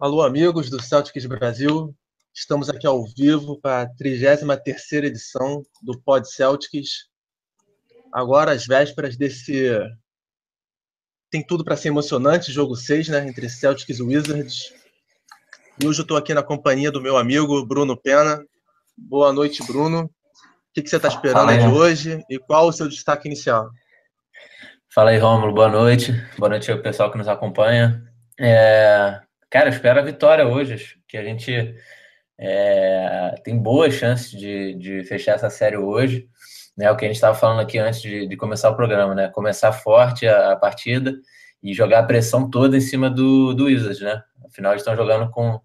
Alô, amigos do Celtics Brasil. Estamos aqui ao vivo para a 33 edição do Pod Celtics. Agora, às vésperas desse. Tem tudo para ser emocionante, jogo 6, né? Entre Celtics e Wizards. E hoje eu estou aqui na companhia do meu amigo Bruno Pena. Boa noite, Bruno. O que, que você está esperando de hoje e qual o seu destaque inicial? Fala aí, Rômulo. Boa noite. Boa noite ao pessoal que nos acompanha. É... Cara, eu espero a vitória hoje. que a gente é... tem boas chances de, de fechar essa série hoje. Né? O que a gente estava falando aqui antes de, de, começar o programa, né? Começar forte a, a, partida e jogar a pressão toda em cima do, do Wizards, né? Afinal, eles estão jogando com,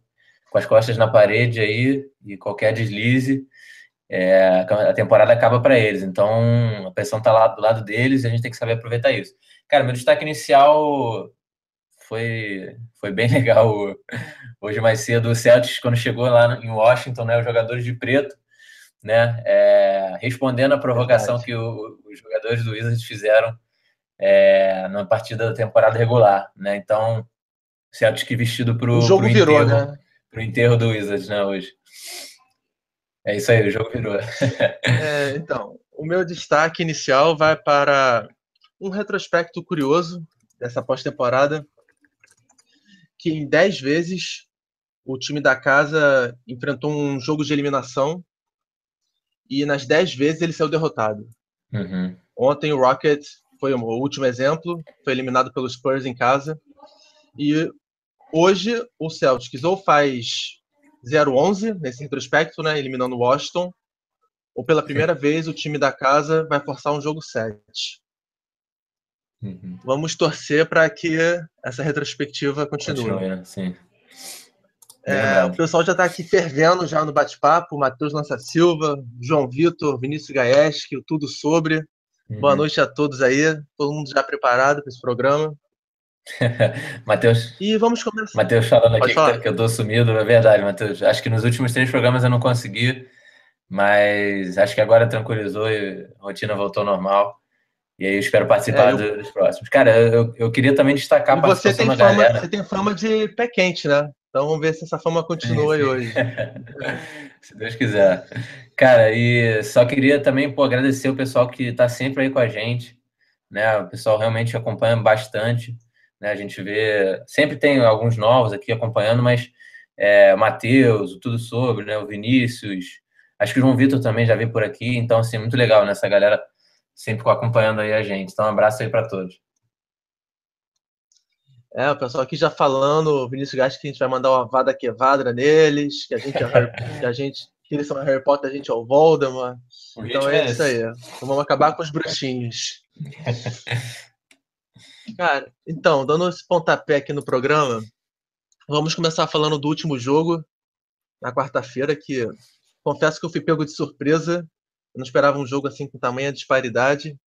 com as costas na parede aí e qualquer deslize é, a temporada acaba para eles. Então, a pressão está lá do lado deles e a gente tem que saber aproveitar isso. Cara, meu destaque inicial foi, foi bem legal hoje mais cedo. O Celtics, quando chegou lá em Washington, né, os jogadores de preto, né, é, respondendo a provocação Verdade. que o, os jogadores do Wizards fizeram é, na partida da temporada regular. Né? Então, o Celtics que vestido para o jogo virou, enterro, né? Pro enterro do Wizards, né, hoje. É isso aí, o jogo virou. é, então, o meu destaque inicial vai para um retrospecto curioso dessa pós-temporada, que em 10 vezes o time da casa enfrentou um jogo de eliminação e nas 10 vezes ele saiu derrotado. Uhum. Ontem o Rocket foi o último exemplo, foi eliminado pelos Spurs em casa. E hoje o Celtics ou faz 0-11 nesse retrospecto, né, eliminando o Washington, ou pela primeira vez o time da casa vai forçar um jogo 7. Uhum. Vamos torcer para que essa retrospectiva continue. né? sim. É, o pessoal já está aqui fervendo já no bate-papo. Matheus Lança Silva, João Vitor, Vinícius Gaeski, tudo sobre. Uhum. Boa noite a todos aí. Todo mundo já preparado para esse programa. Matheus. E vamos começar. Matheus falando aqui que, que, eu tô sumido, é verdade, Matheus. Acho que nos últimos três programas eu não consegui, mas acho que agora tranquilizou e a rotina voltou normal. E aí eu espero participar é, eu... dos próximos. Cara, eu, eu queria também destacar a participação você tem fama, galera. Você tem fama de pé quente, né? Então vamos ver se essa fama continua aí hoje. se Deus quiser. Cara, e só queria também pô, agradecer o pessoal que está sempre aí com a gente. Né? O pessoal realmente acompanha bastante. Né? A gente vê, sempre tem alguns novos aqui acompanhando, mas é, o Matheus, tudo sobre, né? o Vinícius, acho que o João Vitor também já veio por aqui, então, assim, muito legal, né? Essa galera sempre acompanhando aí a gente. Então, um abraço aí para todos. É, o pessoal aqui já falando, o Vinícius Gás, que a gente vai mandar uma vada quevadra neles, que a gente é Harry, que a gente, que eles são Harry Potter, a gente é o Voldemort. O então é, é isso aí. Então vamos acabar com os bruxinhos. Cara, então, dando esse pontapé aqui no programa, vamos começar falando do último jogo, na quarta-feira, que confesso que eu fui pego de surpresa. Eu não esperava um jogo assim com tamanha disparidade,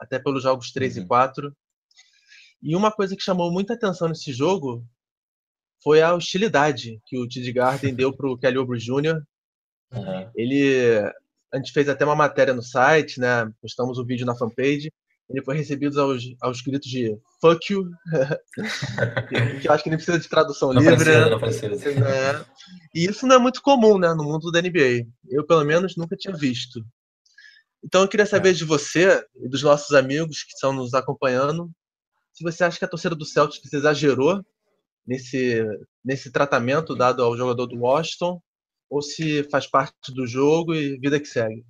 até pelos jogos 3 uhum. e 4. E uma coisa que chamou muita atenção nesse jogo foi a hostilidade que o Tid Garden deu para o Kelly Oubre Jr. Uhum. Ele, a gente fez até uma matéria no site, né? Postamos o um vídeo na fanpage ele foi recebido aos, aos gritos de fuck you, que eu acho que nem precisa de tradução não livre. Precisa, não precisa. Né? E isso não é muito comum né, no mundo da NBA. Eu, pelo menos, nunca tinha visto. Então eu queria saber é. de você e dos nossos amigos que estão nos acompanhando, se você acha que a torcida do Celtics exagerou nesse, nesse tratamento dado ao jogador do Washington, ou se faz parte do jogo e vida que segue.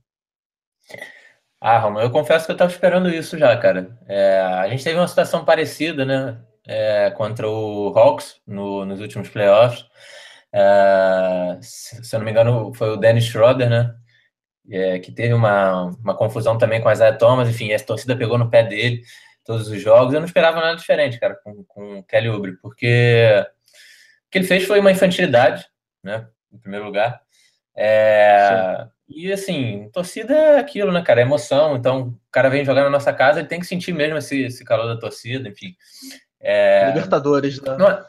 Ah, Romulo, eu confesso que eu estava esperando isso já, cara. É, a gente teve uma situação parecida, né? É, contra o Hawks no, nos últimos playoffs. É, se, eu não me engano, foi o Dennis Schroeder, né? É, que teve uma, uma confusão também com a Isaiah Thomas. Enfim, a torcida pegou no pé dele todos os jogos. Eu não esperava nada diferente, cara, com, com o Kelly Oubre, porque o que ele fez foi uma infantilidade, né? Em primeiro lugar. É, e assim, torcida é aquilo, né, cara? É emoção. Então, o cara vem jogar na nossa casa, ele tem que sentir mesmo esse, esse calor da torcida, enfim. É... Libertadores, né? Não,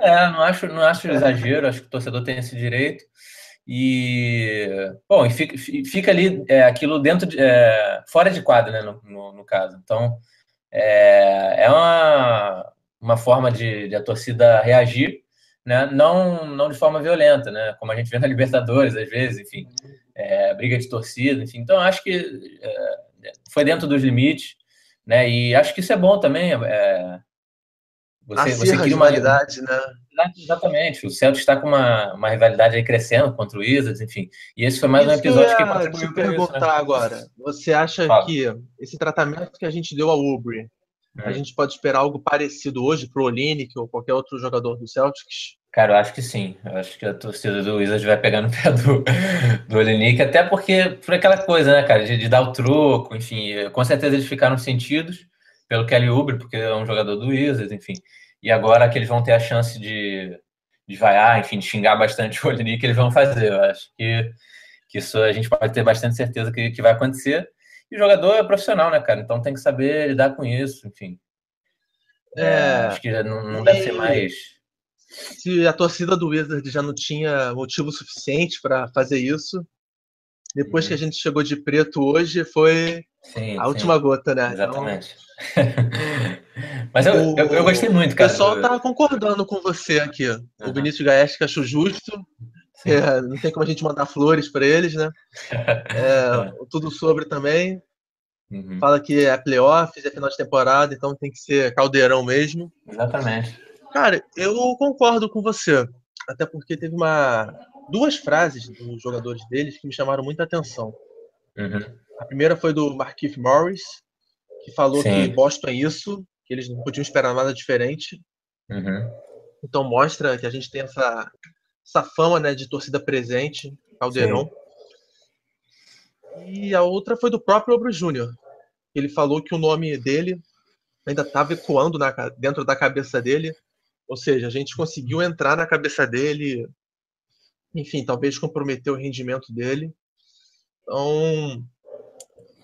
é, não acho, não acho exagero, acho que o torcedor tem esse direito. E, bom, e fica, fica ali é, aquilo dentro de, é, fora de quadra, né, no, no, no caso. Então, é, é uma, uma forma de, de, a torcida reagir, né? Não, não de forma violenta, né? Como a gente vê na Libertadores, às vezes, enfim, é, briga de torcida, enfim. Então, acho que é, foi dentro dos limites, né? E acho que isso é bom também. É, você, você cria uma rivalidade, né? Exatamente. O Celtics está com uma, uma rivalidade aí crescendo contra o Wizards, enfim. E esse foi mais isso um episódio que, que contribuiu te perguntar isso, né? agora. Você acha Fala. que esse tratamento que a gente deu ao Ubre, hum. a gente pode esperar algo parecido hoje para o Olinick ou qualquer outro jogador do Celtics? Cara, eu acho que sim. Eu acho que a torcida do Wizards vai pegar no pé do, do Olinick, até porque por aquela coisa, né, cara, de, de, dar o troco, enfim. Com certeza eles ficaram sentidos pelo Kelly Oubre, porque é um jogador do Wizards, enfim. E agora que eles vão ter a chance de, de vaiar, enfim, de xingar bastante o Olinick, eles vão fazer. Eu acho que, que isso a gente pode ter bastante certeza que, que vai acontecer. E o jogador é profissional, né, cara? Então tem que saber lidar com isso, enfim. É, é acho que não, não deve ser mais. Se a torcida do Wizard já não tinha motivo suficiente para fazer isso, depois uhum. que a gente chegou de preto hoje, foi sim, a sim. última gota, né? Então, Exatamente. Então... Mas eu, o, eu, eu, gostei muito, cara. O pessoal tá concordando com você aqui. Uhum. O Vinícius Gaes que achou justo. É, não tem como a gente mandar flores para eles, né? É, tudo sobre também. Uhum. Fala que é playoffs, é final de temporada, então tem que ser caldeirão mesmo. Exatamente. Cara, eu concordo com você. Até porque teve uma duas frases dos jogadores deles que me chamaram muita atenção. Uhum. A primeira foi do Marquise Morris, que falou Sim. que Boston é isso, que eles não podiam esperar nada diferente. Uhum. Então mostra que a gente tem essa, essa fama né, de torcida presente, Caldeirão. Sim. E a outra foi do próprio Obro Júnior. Ele falou que o nome dele ainda estava ecoando na, dentro da cabeça dele. Ou seja, a gente conseguiu entrar na cabeça dele, enfim, talvez comprometer o rendimento dele. Então,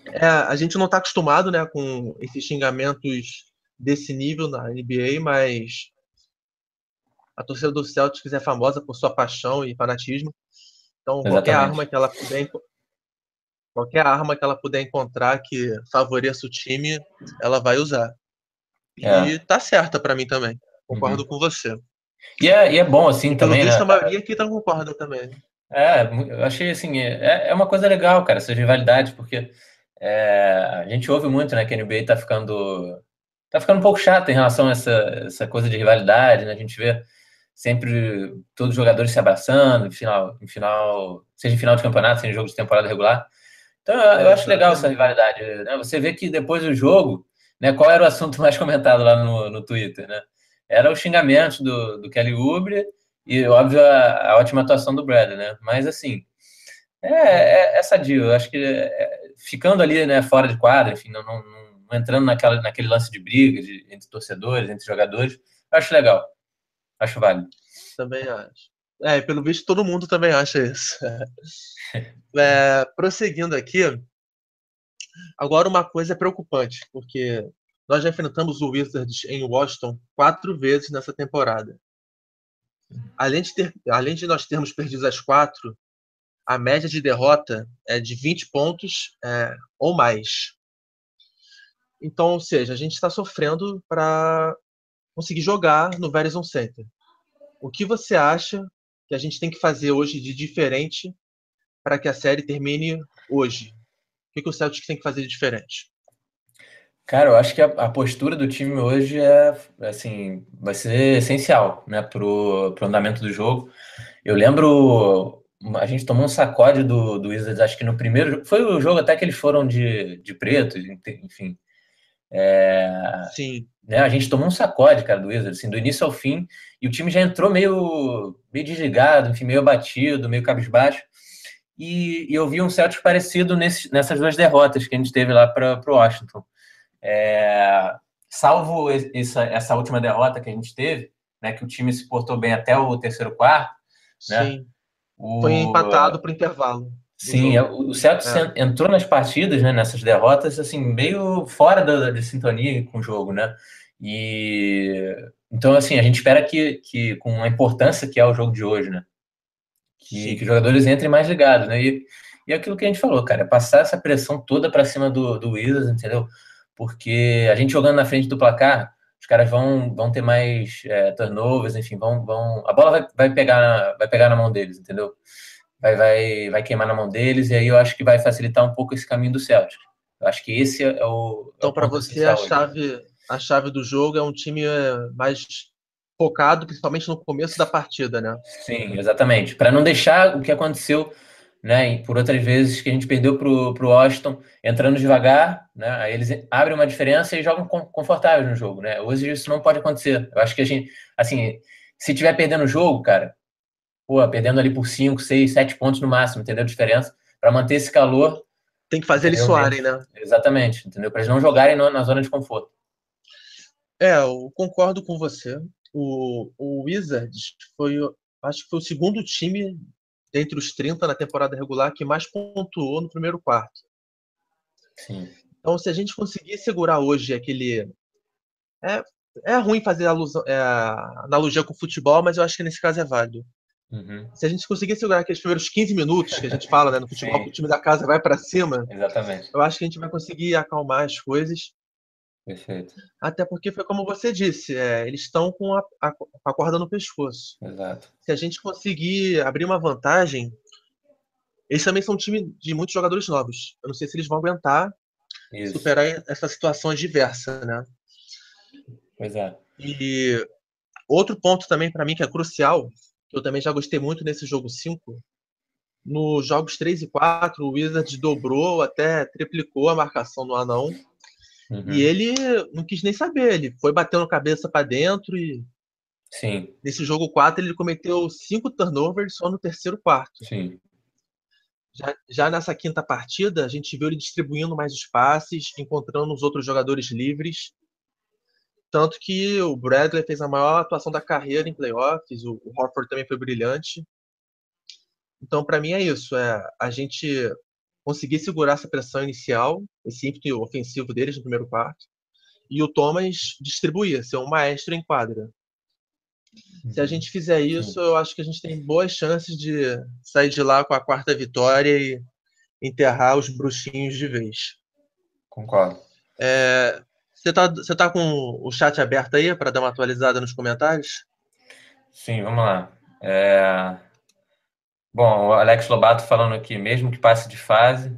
é, a gente não está acostumado né, com esses xingamentos desse nível na NBA, mas a torcida do Celtics é famosa por sua paixão e fanatismo. Então, Exatamente. qualquer arma que ela puder qualquer arma que ela puder encontrar que favoreça o time, ela vai usar. É. E tá certa para mim também. Concordo uhum. com você. E é, e é bom assim Pelo também, visto, né? a maioria aqui tá concorda também. É, eu achei assim, é, é uma coisa legal, cara, essa rivalidade, porque é, a gente ouve muito, né, que a NBA tá ficando tá ficando um pouco chato em relação a essa, essa coisa de rivalidade, né? A gente vê sempre todos os jogadores se abraçando, em final, em final, seja em final de campeonato, seja em jogo de temporada regular. Então eu, eu acho legal essa rivalidade. Né? Você vê que depois do jogo, né, qual era o assunto mais comentado lá no, no Twitter, né? Era o xingamento do, do Kelly Oubre e, óbvio, a, a ótima atuação do Bradley, né? Mas, assim, é, é, é sadio. Eu acho que é, ficando ali, né, fora de quadra, enfim, não, não entrando naquela, naquele lance de briga de, entre torcedores, entre jogadores. Acho legal. Acho válido. Também acho. É, pelo visto todo mundo também acha isso. é, prosseguindo aqui, agora uma coisa é preocupante, porque nós já enfrentamos o Wizards em Washington quatro vezes nessa temporada. Além de, ter, além de nós termos perdido as quatro, a média de derrota é de 20 pontos é, ou mais. Então, ou seja, a gente está sofrendo para conseguir jogar no Verizon Center. O que você acha que a gente tem que fazer hoje de diferente para que a série termine hoje? O que, que o Celtics tem que fazer de diferente? Cara, eu acho que a, a, postura do time hoje é assim, vai ser essencial, né, pro, pro andamento do jogo. Eu lembro a gente tomou um sacode do, do Wizards, acho que no primeiro foi o jogo até que eles foram de, de preto, enfim. É, Sim. Né, a gente tomou um sacode, cara, do Wizards, assim, do início ao fim, e o time já entrou meio, meio desligado, enfim, meio abatido, meio cabisbaixo. E, e eu vi um Celtics parecido nesse, nessas duas derrotas que a gente teve lá para o Washington. É, salvo essa, essa última derrota que a gente teve, né, que o time se portou bem até o terceiro quarto. Né, Sim. O, Foi empatado para o intervalo. Sim, é, o Celtics é. entrou nas partidas, né, nessas derrotas, assim, meio fora da, de sintonia com o jogo, né? E então, assim, a gente espera que, que com a importância que é o jogo de hoje, né? Que, que os jogadores entrem mais ligados, né? E, e é aquilo que a gente falou, cara, é passar essa pressão toda para cima do, do Wizards, entendeu? Porque a gente jogando na frente do placar, os caras vão, vão ter mais é, turnovers, enfim, vão, vão a bola vai, vai pegar vai pegar na mão deles, entendeu? Vai, vai, vai queimar na mão deles e aí eu acho que vai facilitar um pouco esse caminho do Celtics. Eu acho que esse é o então é para você a chave a chave do jogo é um time é, mais focado, principalmente no começo da partida, né? Sim, exatamente. Para não deixar o que aconteceu né? E por outras vezes que a gente perdeu para o Washington entrando devagar, né? Aí eles abrem uma diferença e jogam confortáveis no jogo, né? Hoje isso não pode acontecer. Eu acho que a gente, assim, se tiver perdendo o jogo, cara, pô, perdendo ali por 5, 6, 7 pontos no máximo, entendeu a diferença? Para manter esse calor. Tem que fazer eles suarem, né? Exatamente, entendeu? Para eles não jogarem na zona de conforto. É, eu concordo com você. O, o Wizards foi, acho que foi o segundo time dentre os 30 na temporada regular que mais pontuou no primeiro quarto. Sim. Então, se a gente conseguir segurar hoje aquele. É, é ruim fazer alusão, é, analogia com o futebol, mas eu acho que nesse caso é válido. Uhum. Se a gente conseguir segurar aqueles primeiros 15 minutos que a gente fala né, no futebol, que o time da casa vai para cima, Exatamente. eu acho que a gente vai conseguir acalmar as coisas Perfeito. Até porque foi como você disse, é, eles estão com a, a, a, corda no pescoço. Exato. Se a gente conseguir abrir uma vantagem, eles também são um time de muitos jogadores novos. Eu não sei se eles vão aguentar Isso. superar essa situação adversa, né? Pois é. E outro ponto também para mim que é crucial, que eu também já gostei muito nesse jogo 5, nos jogos 3 e 4, o Wizards dobrou, até triplicou a marcação no anão Uhum. E ele não quis nem saber, ele foi batendo a cabeça para dentro e. Sim. Nesse jogo 4, ele cometeu cinco turnovers só no terceiro quarto. Sim. Já, já nessa quinta partida, a gente viu ele distribuindo mais os passes, encontrando os outros jogadores livres. Tanto que o Bradley fez a maior atuação da carreira em playoffs, o, o Horford também foi brilhante. Então, para mim, é isso. É a gente conseguir segurar essa pressão inicial, esse ímpeto ofensivo deles no primeiro quarto, e o Thomas distribuir, ser um maestro em quadra. Se a uhum. gente fizer isso, eu acho que a gente tem boas chances de sair de lá com a quarta vitória e enterrar os bruxinhos de vez. Concordo. É, você está você tá com o chat aberto aí para dar uma atualizada nos comentários? Sim, vamos lá. É, Bom, o Alex Lobato falando aqui, mesmo que passe de fase,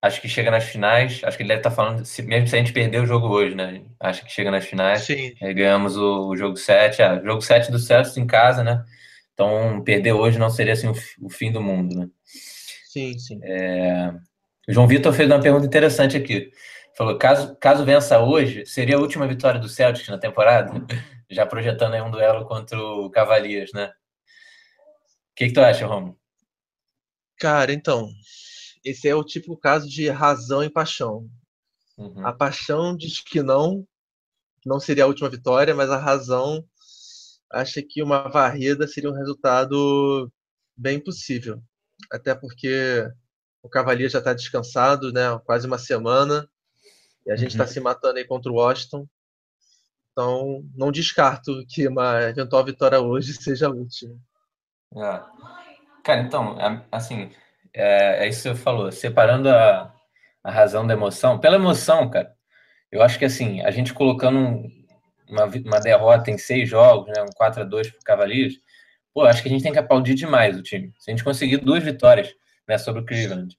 acho que chega nas finais. Acho que ele deve estar falando, se, mesmo se a gente perder o jogo hoje, né? Acho que chega nas finais. Sim. ganhamos o, o, jogo 7. Ah, jogo 7 do Celtics em casa, né? Então, perder hoje não seria assim o, o fim do mundo, né? Sim, sim. É... O João Vitor fez uma pergunta interessante aqui. Falou, caso, caso vença hoje, seria a última vitória do Celtics na temporada? Já projetando aí um duelo contra o Cavaliers, né? Que, que tu acha, Romulo? Cara, então, esse é o típico caso de razão e paixão. Uhum. A paixão diz que não, que não seria a última vitória, mas a razão acha que uma varrida seria um resultado bem possível. Até porque o Cavalier já está descansado, né? Quase uma semana. E a gente está uhum. se matando aí contra o Washington. Então, não descarto que uma eventual vitória hoje seja a última. É. Cara, então, é, assim, é, é, isso que você falou, separando a, a razão da emoção. Pela emoção, cara, eu acho que assim, a gente colocando uma, uma derrota em seis jogos, né, um 4 a 2 pro Cavaliers, pô, acho que a gente tem que aplaudir demais o time. Se a gente conseguir duas vitórias né, sobre o Cleveland,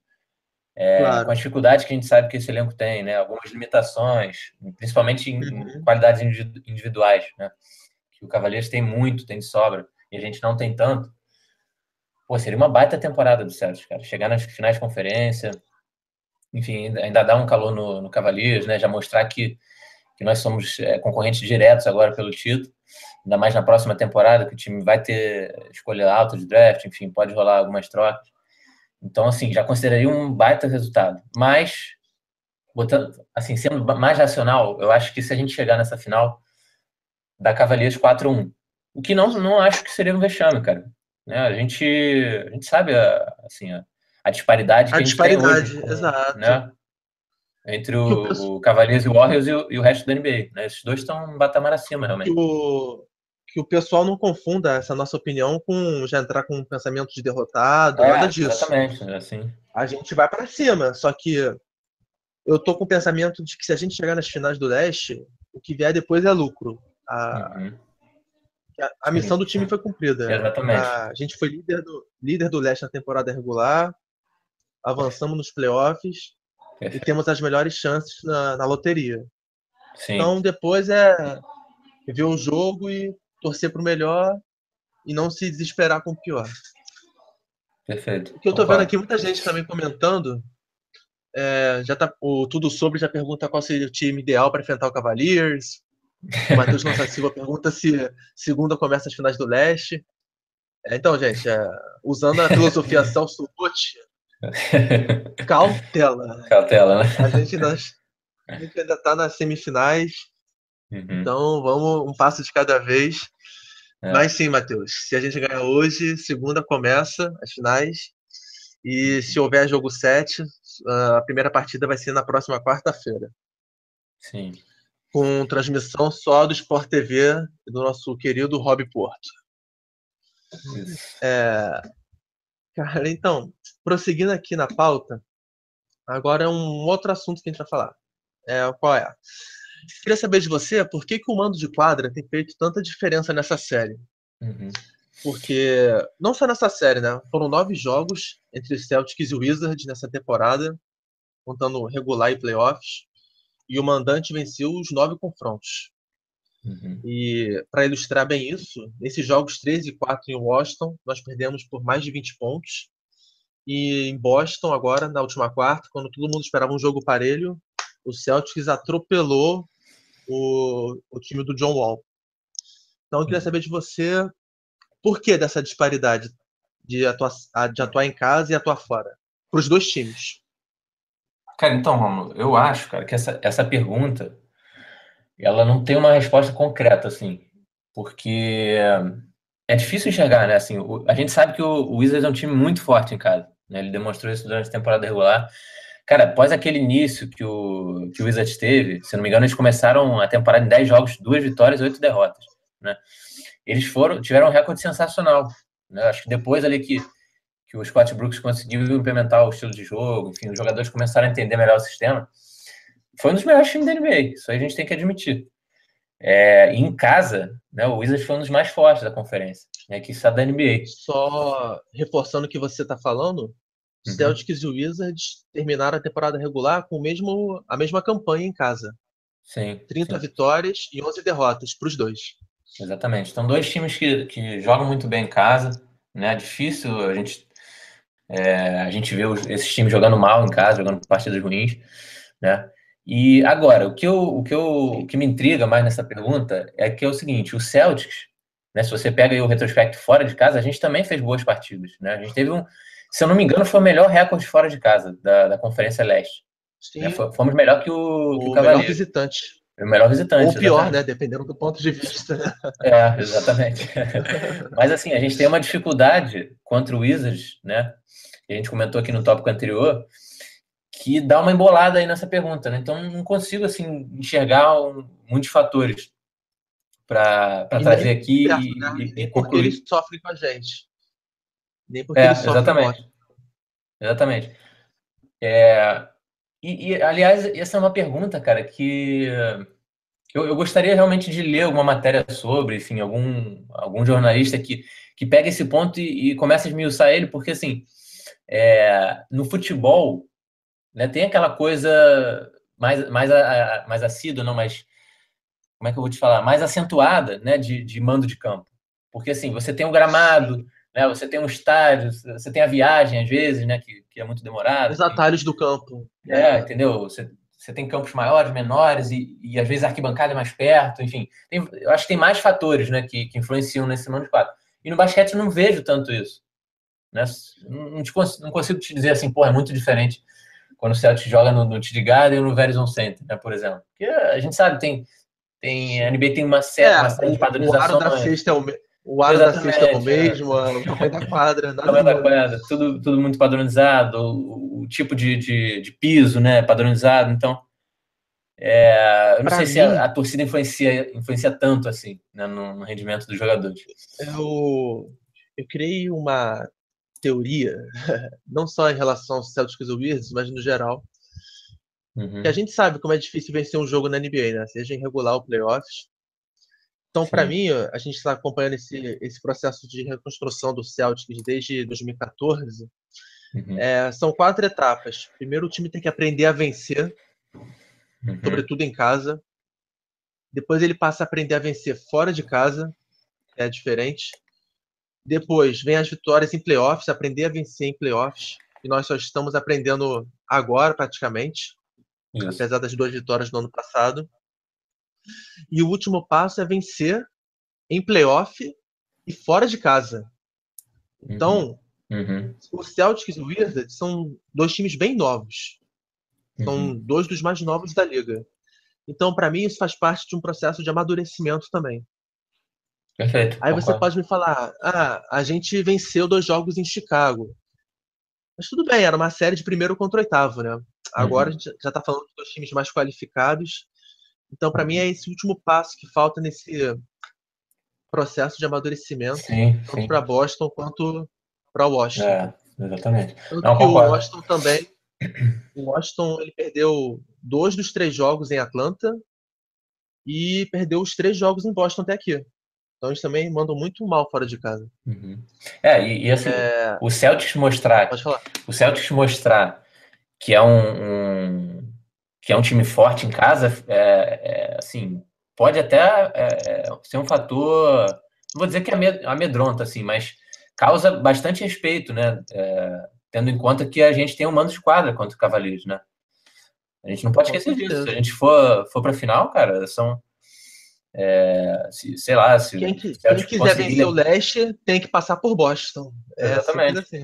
é, claro. com a dificuldade que a gente sabe que esse elenco tem, né, algumas limitações, principalmente em, uhum. em qualidades individuais, né, que o Cavaliers tem muito, tem de sobra, e a gente não tem tanto. Pô, seria uma baita temporada do Celtics, cara. Chegar nas finais de conferência, enfim, ainda dar um calor no, no Cavaliers, né? Já mostrar que, que nós somos é, concorrentes diretos agora pelo título. Ainda mais na próxima temporada, que o time vai ter escolha alta de draft, enfim, pode rolar algumas trocas. Então, assim, já consideraria um baita resultado. Mas, botando, assim, sendo mais racional, eu acho que se a gente chegar nessa final, da Cavaliers 4-1. O que não, não acho que seria um vexame, cara. Né? A, gente, a gente sabe a, assim, a, a disparidade que a, a disparidade, tem hoje, exato. Né? Entre o, o Cavaliers e o Warriors e o, e o resto da NBA. Né? Esses dois estão um batamar acima, realmente. Que o, que o pessoal não confunda essa nossa opinião com já entrar com um pensamento de derrotado, é, nada disso. Exatamente, é assim. A gente vai para cima, só que eu tô com o pensamento de que se a gente chegar nas finais do leste, o que vier depois é lucro. A, uhum. A, a missão do time foi cumprida. Exatamente. A, a, gente foi líder do, líder do leste na temporada regular, avançamos nos playoffs Perfeito. e temos as melhores chances na, na loteria. Sim. Então depois é ver o jogo e torcer para o melhor e não se desesperar com o pior. Perfeito. O que eu tô vendo aqui, muita gente também comentando. É, já tá, o Tudo Sobre já pergunta qual seria o time ideal para enfrentar o Cavaliers. O Matheus Nossa Silva pergunta se segunda começa as finais do leste. É, então, gente, é, usando a filosofia Celso Rotti, cautela. Cautela, né? A gente, nós, a gente ainda está nas semifinais. Uhum. Então, vamos um passo de cada vez. É. Mas sim, Matheus, se a gente ganhar hoje, segunda começa as finais. E se houver jogo 7, a primeira partida vai ser na próxima quarta-feira. Sim. Com transmissão só do Sport TV do nosso querido Rob Porto. É... Cara, então, prosseguindo aqui na pauta, agora é um outro assunto que a gente vai falar. É, qual é? Queria saber de você por que, que o mando de quadra tem feito tanta diferença nessa série. Uhum. Porque, não só nessa série, né? Foram nove jogos entre Celtics e Wizards nessa temporada, contando regular e playoffs. E o mandante venceu os nove confrontos. Uhum. E para ilustrar bem isso, nesses jogos 13 e 4 em Washington, nós perdemos por mais de 20 pontos. E em Boston, agora, na última quarta, quando todo mundo esperava um jogo parelho, o Celtics atropelou o, o time do John Wall. Então eu queria saber de você por que dessa disparidade de atuar, de atuar em casa e atuar fora? Para os dois times. Cara, então, Romulo, eu acho, cara, que essa, essa pergunta ela não tem uma resposta concreta, assim, porque é difícil enxergar, né? Assim, o, a gente sabe que o, o Wizards é um time muito forte em casa, né? Ele demonstrou isso durante a temporada regular. Cara, após aquele início que o, que o Wizards teve, se não me engano, eles começaram a temporada em 10 jogos, duas vitórias oito derrotas, né? Eles foram, tiveram um recorde sensacional, né? Acho que depois ali que, que o Scott Brooks conseguiu implementar o estilo de jogo, enfim, os jogadores começaram a entender melhor o sistema, foi um dos melhores times da NBA, isso aí a gente tem que admitir. É, em casa, né, o Wizards foi um dos mais fortes da conferência, né, que está da NBA. Só reforçando o que você está falando, Uhum. Celtics e Wizards terminaram a temporada regular com o mesmo, a mesma campanha em casa. Sim. 30 sim. vitórias e 11 derrotas para os dois. Exatamente. Então, dois times que, que jogam muito bem em casa. Né? É difícil a gente, é, a gente os, esses times jogando mal em casa, jogando partidas ruins. Né? E agora, o que, eu, o, que eu, o que me intriga mais nessa pergunta é que é o seguinte: o Celtics, né, se você pega o retrospecto fora de casa, a gente também fez boas partidas. Né? A gente teve um, se eu não me engano, foi o melhor recorde fora de casa da, da Conferência Leste. Sim. Né? Fomos melhor que o, o, que o melhor visitante. O melhor visitante. Ou pior, exatamente. né? Dependendo do ponto de vista. É, exatamente. Mas assim, a gente tem uma dificuldade contra o Wizards, né? a gente comentou aqui no tópico anterior, que dá uma embolada aí nessa pergunta, né? Então não consigo assim enxergar um, muitos fatores para trazer aqui perto, e, né? e, e. Porque ele sofre com a gente. Nem porque é, ele sofre exatamente. Exatamente. É, e, e, aliás, essa é uma pergunta, cara, que eu, eu, gostaria realmente de ler alguma matéria sobre, enfim, algum, algum jornalista que, que pega esse ponto e, e começa a esmiuçar ele, porque, assim, é, no futebol, né, tem aquela coisa mais, mais, mais assídua, não, mais, como é que eu vou te falar, mais acentuada, né, de, de mando de campo. Porque, assim, você tem o gramado, né? Você tem um estádio, você tem a viagem, às vezes, né? Que, que é muito demorado. Os atalhos do campo. É, entendeu? Você, você tem campos maiores, menores, e, e às vezes a arquibancada é mais perto, enfim. Tem, eu acho que tem mais fatores né, que, que influenciam nesse mano de quadro. E no basquete eu não vejo tanto isso. Né? Não, te, não consigo te dizer assim, pô, é muito diferente quando o Celtic joga no, no TD Garden ou no Verizon Center, né, por exemplo. Porque a gente sabe, tem, tem a NBA tem uma, certa, é, uma série de padronização. O aro da cesta é o, o ar da cesta é o mesmo, o tamanho da quadra. o tamanho da quadra, tudo, tudo muito padronizado, o, o tipo de, de, de, piso, né, padronizado. Então, é, eu não pra sei mim, se a, a, torcida influencia, influencia tanto assim né, no, no, rendimento dos jogadores. Eu, eu criei uma teoria, não só em relação aos Celtics e Wizards, mas no geral, Uhum. a gente sabe como é difícil vencer um jogo na NBA, né? Seja em regular ou playoffs. Então, para mim, a gente está acompanhando esse, esse processo de reconstrução do Celtics desde 2014. Uhum. É, são quatro etapas. Primeiro, o time tem que aprender a vencer, uhum. sobretudo em casa. Depois, ele passa a aprender a vencer fora de casa, é diferente. Depois, vem as vitórias em playoffs, aprender a vencer em playoffs. E nós só estamos aprendendo agora, praticamente, Isso. apesar das duas vitórias no ano passado. E o último passo é vencer em playoff e fora de casa. Então, uhum. Uhum. o Celtics e o Wizards são dois times bem novos. São uhum. dois dos mais novos da liga. Então, para mim, isso faz parte de um processo de amadurecimento também. Perfeito. Aí você pode me falar: ah, a gente venceu dois jogos em Chicago. Mas tudo bem, era uma série de primeiro contra oitavo, né? Agora uhum. a gente já está falando dos times mais qualificados então, para mim, é esse último passo que falta nesse processo de amadurecimento, sim, tanto para Boston quanto para Washington. É, exatamente. Tanto Não, que o Washington também. O Washington ele perdeu dois dos três jogos em Atlanta e perdeu os três jogos em Boston até aqui. Então eles também mandam muito mal fora de casa. Uhum. É, e, e assim, é... o Celtics mostrar. O Celtics mostrar que é um, um que é um time forte em casa, é, é, assim, pode até é, ser um fator, não vou dizer que é amedronta, assim, mas causa bastante respeito, né? É, tendo em conta que a gente tem um mando de quadra contra o Cavaleiros, né? A gente não pode esquecer disso. Se a gente for, for para a final, cara, são. É, se, sei lá, se. Quem, quem quiser vencer o leste tem que passar por Boston. É Exatamente. Assim.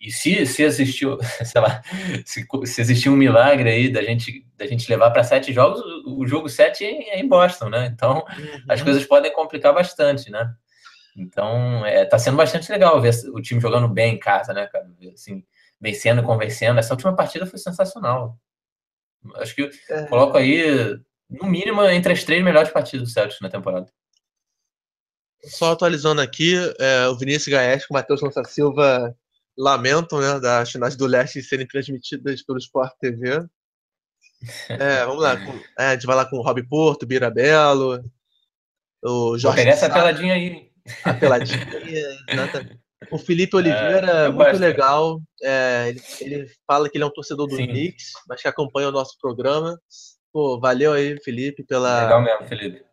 E se, se existiu, sei lá, se, se existiu um milagre aí da gente, da gente levar para sete jogos, o, jogo sete é em Boston, né? Então uhum. as coisas podem complicar bastante, né? Então é, tá sendo bastante legal ver o time jogando bem em casa, né, cara? Assim, vencendo e convencendo. Essa última partida foi sensacional. Acho que é. coloco aí, no mínimo, entre as três melhores partidas do Celtics na temporada. Só atualizando aqui, é, o Vinícius Gaes com o Matheus Lança Silva lamentam né, das finais do leste serem transmitidas pelo Sport TV. É, vamos lá. Com, é, a gente vai lá com o Rob Porto, Bira Belo, o Jorge. Pegar essa peladinha aí. A peladinha, O Felipe Oliveira, é, muito gosto. legal. É, ele, ele, fala que ele é um torcedor do Sim. Knicks, mas que acompanha o nosso programa. Pô, valeu aí, Felipe, pela. Legal mesmo, Felipe.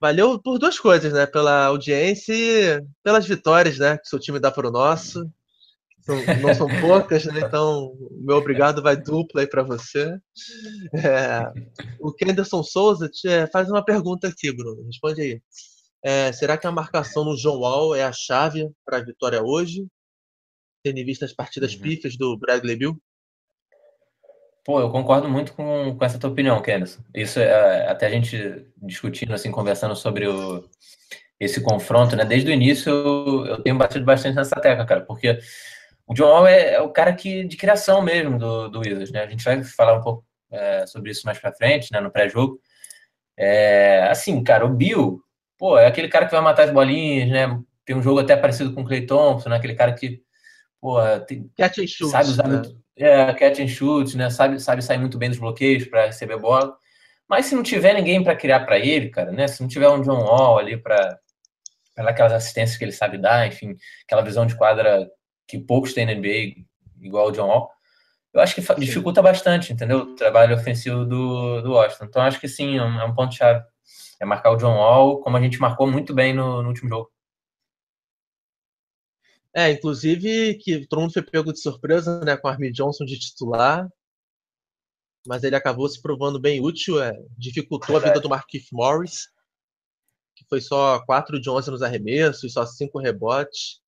Valeu por duas coisas, né? Pela audiência e pelas vitórias, né? Que seu time dá para o nosso. São, não são poucas, né? Então, meu obrigado vai duplo aí para você. É, o Kenderson Souza te, é, faz uma pergunta aqui, Bruno. Responde aí. É, será que a marcação no João Wall é a chave para a vitória hoje? Tendo em vista as partidas uhum. pífias do Bradley Bill? Pô, eu concordo muito com, com essa tua opinião, Kenderson. Isso é, até a gente discutindo, assim, conversando sobre o, esse confronto, né? Desde o início eu, eu tenho batido bastante nessa tecla, cara, porque o John Wall é, é, o cara que, de criação mesmo do, do Wizards, né? A gente vai falar um pouco é, sobre isso mais pra frente, né? No pré-jogo. É, assim, cara, o Bill, pô, é aquele cara que vai matar as bolinhas, né? Tem um jogo até parecido com o Clay Thompson, né? Aquele cara que, pô, tem, catch and shoot, sabe usar né? muito, é, catch and shoot, né? Sabe, sabe sair muito bem dos bloqueios para receber bola. Mas se não tiver ninguém para criar para ele, cara, né? Se não tiver um John Wall ali para aquelas assistências que ele sabe dar, enfim, aquela visão de quadra que poucos têm na NBA, igual o John Wall, eu acho que dificulta bastante, entendeu? O trabalho ofensivo do, do Washington. Então, acho que sim, é um, é um ponto-chave. É marcar o John Wall, como a gente marcou muito bem no, no, último jogo. É, inclusive que todo mundo foi pego de surpresa, né, com o Armin Johnson de titular, mas ele acabou se provando bem útil, é, dificultou Verdade. a vida do Marquinhos Morris, que foi só 4 de 11 nos arremessos, só 5 rebotes.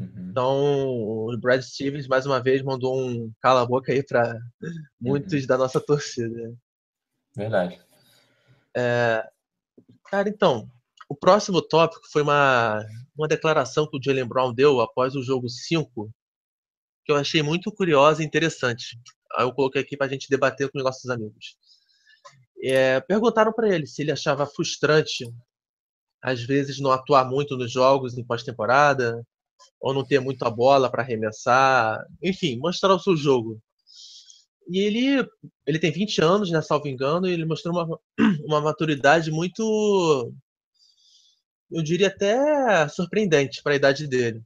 Uhum. Então, o Brad Stevens, mais uma vez, mandou um cala-boca aí para muitos uhum. da nossa torcida. Verdade. É, cara, então, o próximo tópico foi uma, uma declaração que o Jalen Brown deu após o jogo 5, que eu achei muito curiosa e interessante. Aí eu coloquei aqui para a gente debater com os nossos amigos. É, perguntaram para ele se ele achava frustrante, às vezes, não atuar muito nos jogos em pós-temporada, ou não ter muita bola para arremessar, enfim, mostrar o seu jogo. e ele, ele tem 20 anos, né, salvo engano, e ele mostrou uma, uma maturidade muito, eu diria até surpreendente para a idade dele.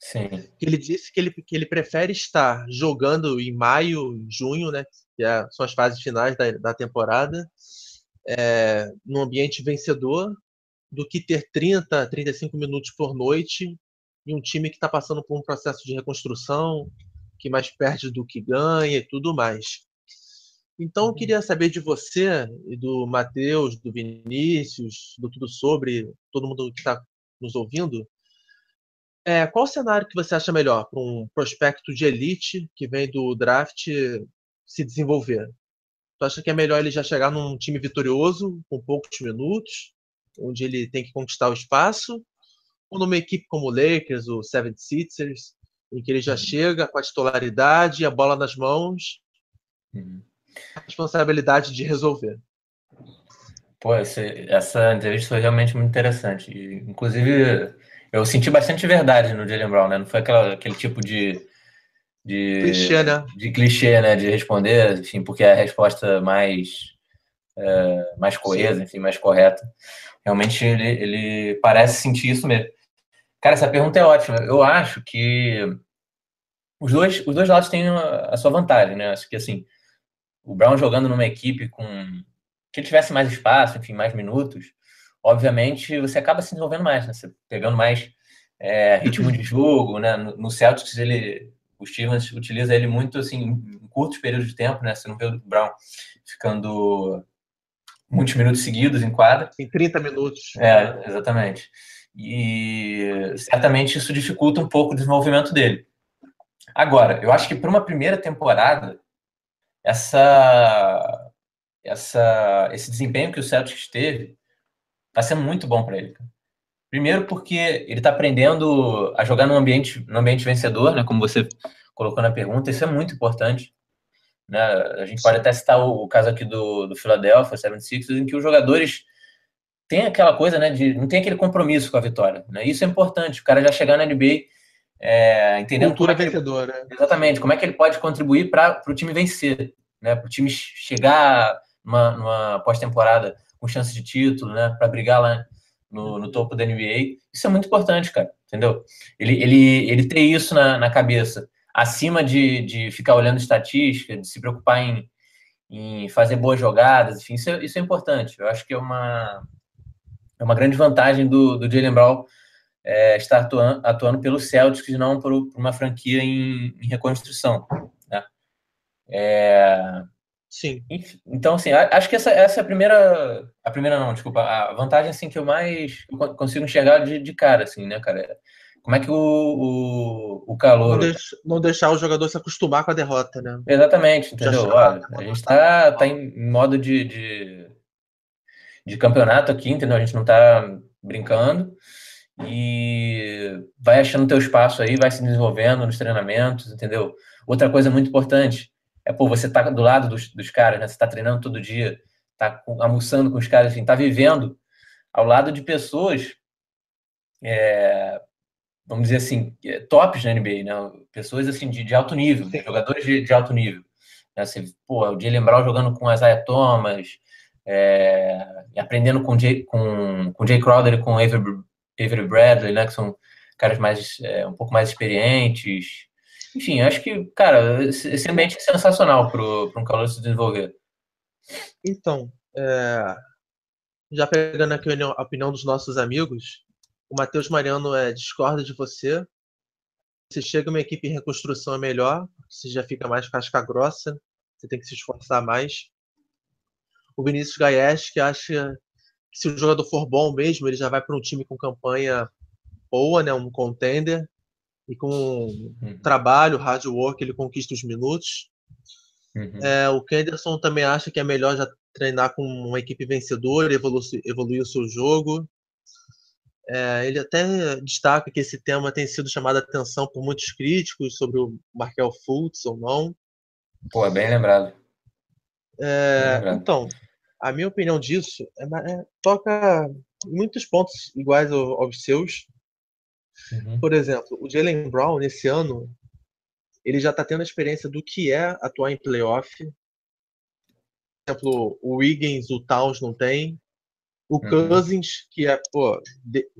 Sim. Ele disse que ele, que ele prefere estar jogando em maio, junho, né, que é, são as fases finais da, da temporada, é, num ambiente vencedor, do que ter 30, 35 minutos por noite em um time que está passando por um processo de reconstrução, que mais perde do que ganha e tudo mais. Então, eu uhum. queria saber de você e do Matheus, do Vinícius, do Tudo Sobre, todo mundo que está nos ouvindo, é, qual cenário que você acha melhor para um prospecto de elite que vem do draft se desenvolver? Tu acha que é melhor ele já chegar num time vitorioso, com poucos minutos, onde ele tem que conquistar o espaço, ou numa equipe como o Lakers, o Seven Sixers, em que ele já uhum. chega com a titularidade, a bola nas mãos, uhum. a responsabilidade de resolver. Pô, esse, essa entrevista foi realmente muito interessante. E, inclusive, eu senti bastante verdade no Jalen Brown, né? Não foi aquela, aquele tipo de. De clichê, né? De clichê, né? De responder, enfim, porque é a resposta mais. É, mais coesa, Sim. enfim, mais correta. Realmente ele, ele parece sentir isso mesmo. Cara, essa pergunta é ótima. Eu acho que os dois, os dois lados têm a, sua vantagem, né? Acho que assim, o Brown jogando numa equipe com que ele tivesse mais espaço, enfim, mais minutos, obviamente você acaba se desenvolvendo mais, né? Você pegando mais é, ritmo de jogo, né? No, no Celtics ele, o Stevens utiliza ele muito assim em curtos períodos de tempo, né? Você não vê o Brown ficando muitos minutos seguidos em quadra. Em 30 minutos. É, exatamente e certamente isso dificulta um pouco o desenvolvimento dele. Agora, eu acho que para uma primeira temporada, essa, essa, esse desempenho que o Celtics teve está sendo muito bom para ele. Primeiro porque ele está aprendendo a jogar num ambiente, num ambiente vencedor, né, como você colocou na pergunta, isso é muito importante. Né? A gente pode até citar o, o caso aqui do, do Philadelphia 76ers, em que os jogadores tem aquela coisa, né, de não tem aquele compromisso com a vitória, né? Isso é importante, o cara já chegar na NBA é, entendendo cultura é vencedora. Ele, exatamente, como é que ele pode contribuir para o time vencer, né? Para o time chegar numa, numa pós-temporada com chance de título, né? Para brigar lá no, no, topo da NBA. Isso é muito importante, cara, entendeu? Ele, ele, ele ter isso na, na cabeça, acima de, de ficar olhando estatística, de se preocupar em, em fazer boas jogadas, enfim, isso é, isso é importante. Eu acho que é uma, é uma grande vantagem do, do Jalen Brown é, estar atuando, atuando pelo Celtics e não por, por uma franquia em, em reconstrução. Né? É, Sim. Então, assim, acho que essa, essa é a primeira. A primeira não, desculpa. A vantagem assim, que eu mais consigo enxergar de, de cara, assim, né, cara? Como é que o, o, o calor. Não, não, deixar o jogador se acostumar com a derrota, né? Exatamente, entendeu? Olha, a gente tá, tá em modo de, de de campeonato aqui, entendeu? A gente não tá brincando e vai achando teu espaço aí, vai se desenvolvendo nos treinamentos, entendeu? Outra coisa muito importante é, pô, você tá do lado dos, dos caras, né? Você tá treinando todo dia, tá almoçando com os caras, assim, tá vivendo ao lado de pessoas, é, vamos dizer assim, é, tops na NBA, né? Pessoas, assim, de, de alto nível, né? jogadores de, de, alto nível. Né? Você, pô, o Jalen Brown jogando com Isaiah Thomas, é, aprendendo com Jay, com, com Jay Crowder e com Avery, Avery Bradley, né, que são caras mais é, um pouco mais experientes. Enfim, acho que, cara, esse ambiente é sensacional para um calor se desenvolver. Então, é, já pegando aqui a opinião dos nossos amigos, o Matheus Mariano é, discorda de você. Se chega uma equipe em reconstrução é melhor, você já fica mais casca grossa, você tem que se esforçar mais o Vinícius Gaes, que acha que se o jogador for bom mesmo, ele já vai para um time com campanha boa, né, um contender, e com uhum. trabalho, hard work, ele conquista os minutos. Uhum. É, o Kenderson também acha que é melhor já treinar com uma equipe vencedora, evoluir, evoluir o seu jogo. É, ele até destaca que esse tema tem sido chamado a atenção por muitos críticos sobre o Markel Fultz ou não. Pô, é bem lembrado. É, então, a minha opinião disso é, é, toca muitos pontos iguais ao, aos seus. Uhum. Por exemplo, o Jalen Brown, nesse ano, ele já está tendo a experiência do que é atuar em playoff. Por exemplo, o Wiggins, o Towns não tem. O uhum. Cousins, que é, pô,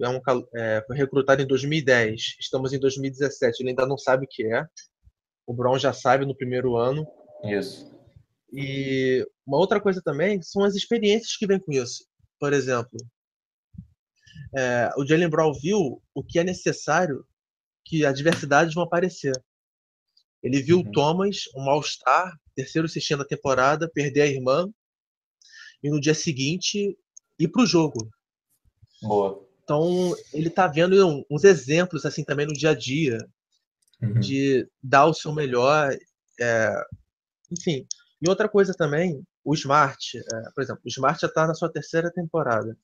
é um, é, foi recrutado em 2010, estamos em 2017, ele ainda não sabe o que é. O Brown já sabe no primeiro ano. Isso. E uma outra coisa também são as experiências que vêm com isso. Por exemplo, é, o Jalen Brown viu o que é necessário que adversidades vão aparecer. Ele viu uhum. o Thomas, um All-Star, terceiro sextinho da temporada, perder a irmã e no dia seguinte ir para o jogo. Boa. Então, ele está vendo uns exemplos assim também no dia a dia uhum. de dar o seu melhor. É... Enfim. E outra coisa também, o Smart, é, por exemplo, o Smart já está na sua terceira temporada.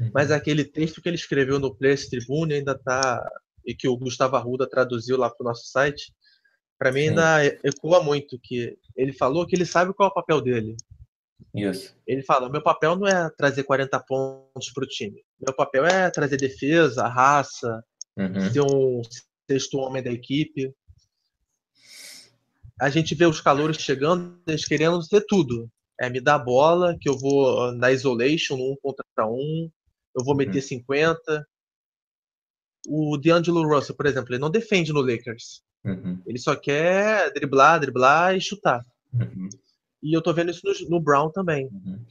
Uhum. Mas aquele texto que ele escreveu no Players Tribune ainda está. e que o Gustavo Arruda traduziu lá para o nosso site, para mim ainda ecoa muito que ele falou que ele sabe qual é o papel dele. Isso. Ele fala: meu papel não é trazer 40 pontos para o time. Meu papel é trazer defesa, raça, uhum. ser um sexto homem da equipe. A gente vê os calouros chegando, eles querendo ter tudo. É me dar bola, que eu vou na isolation, um contra um, eu vou meter uhum. 50. O D'Angelo Russell, por exemplo, ele não defende no Lakers. Uhum. Ele só quer driblar, driblar e chutar. Uhum. E eu tô vendo isso no, no Brown também. Uhum.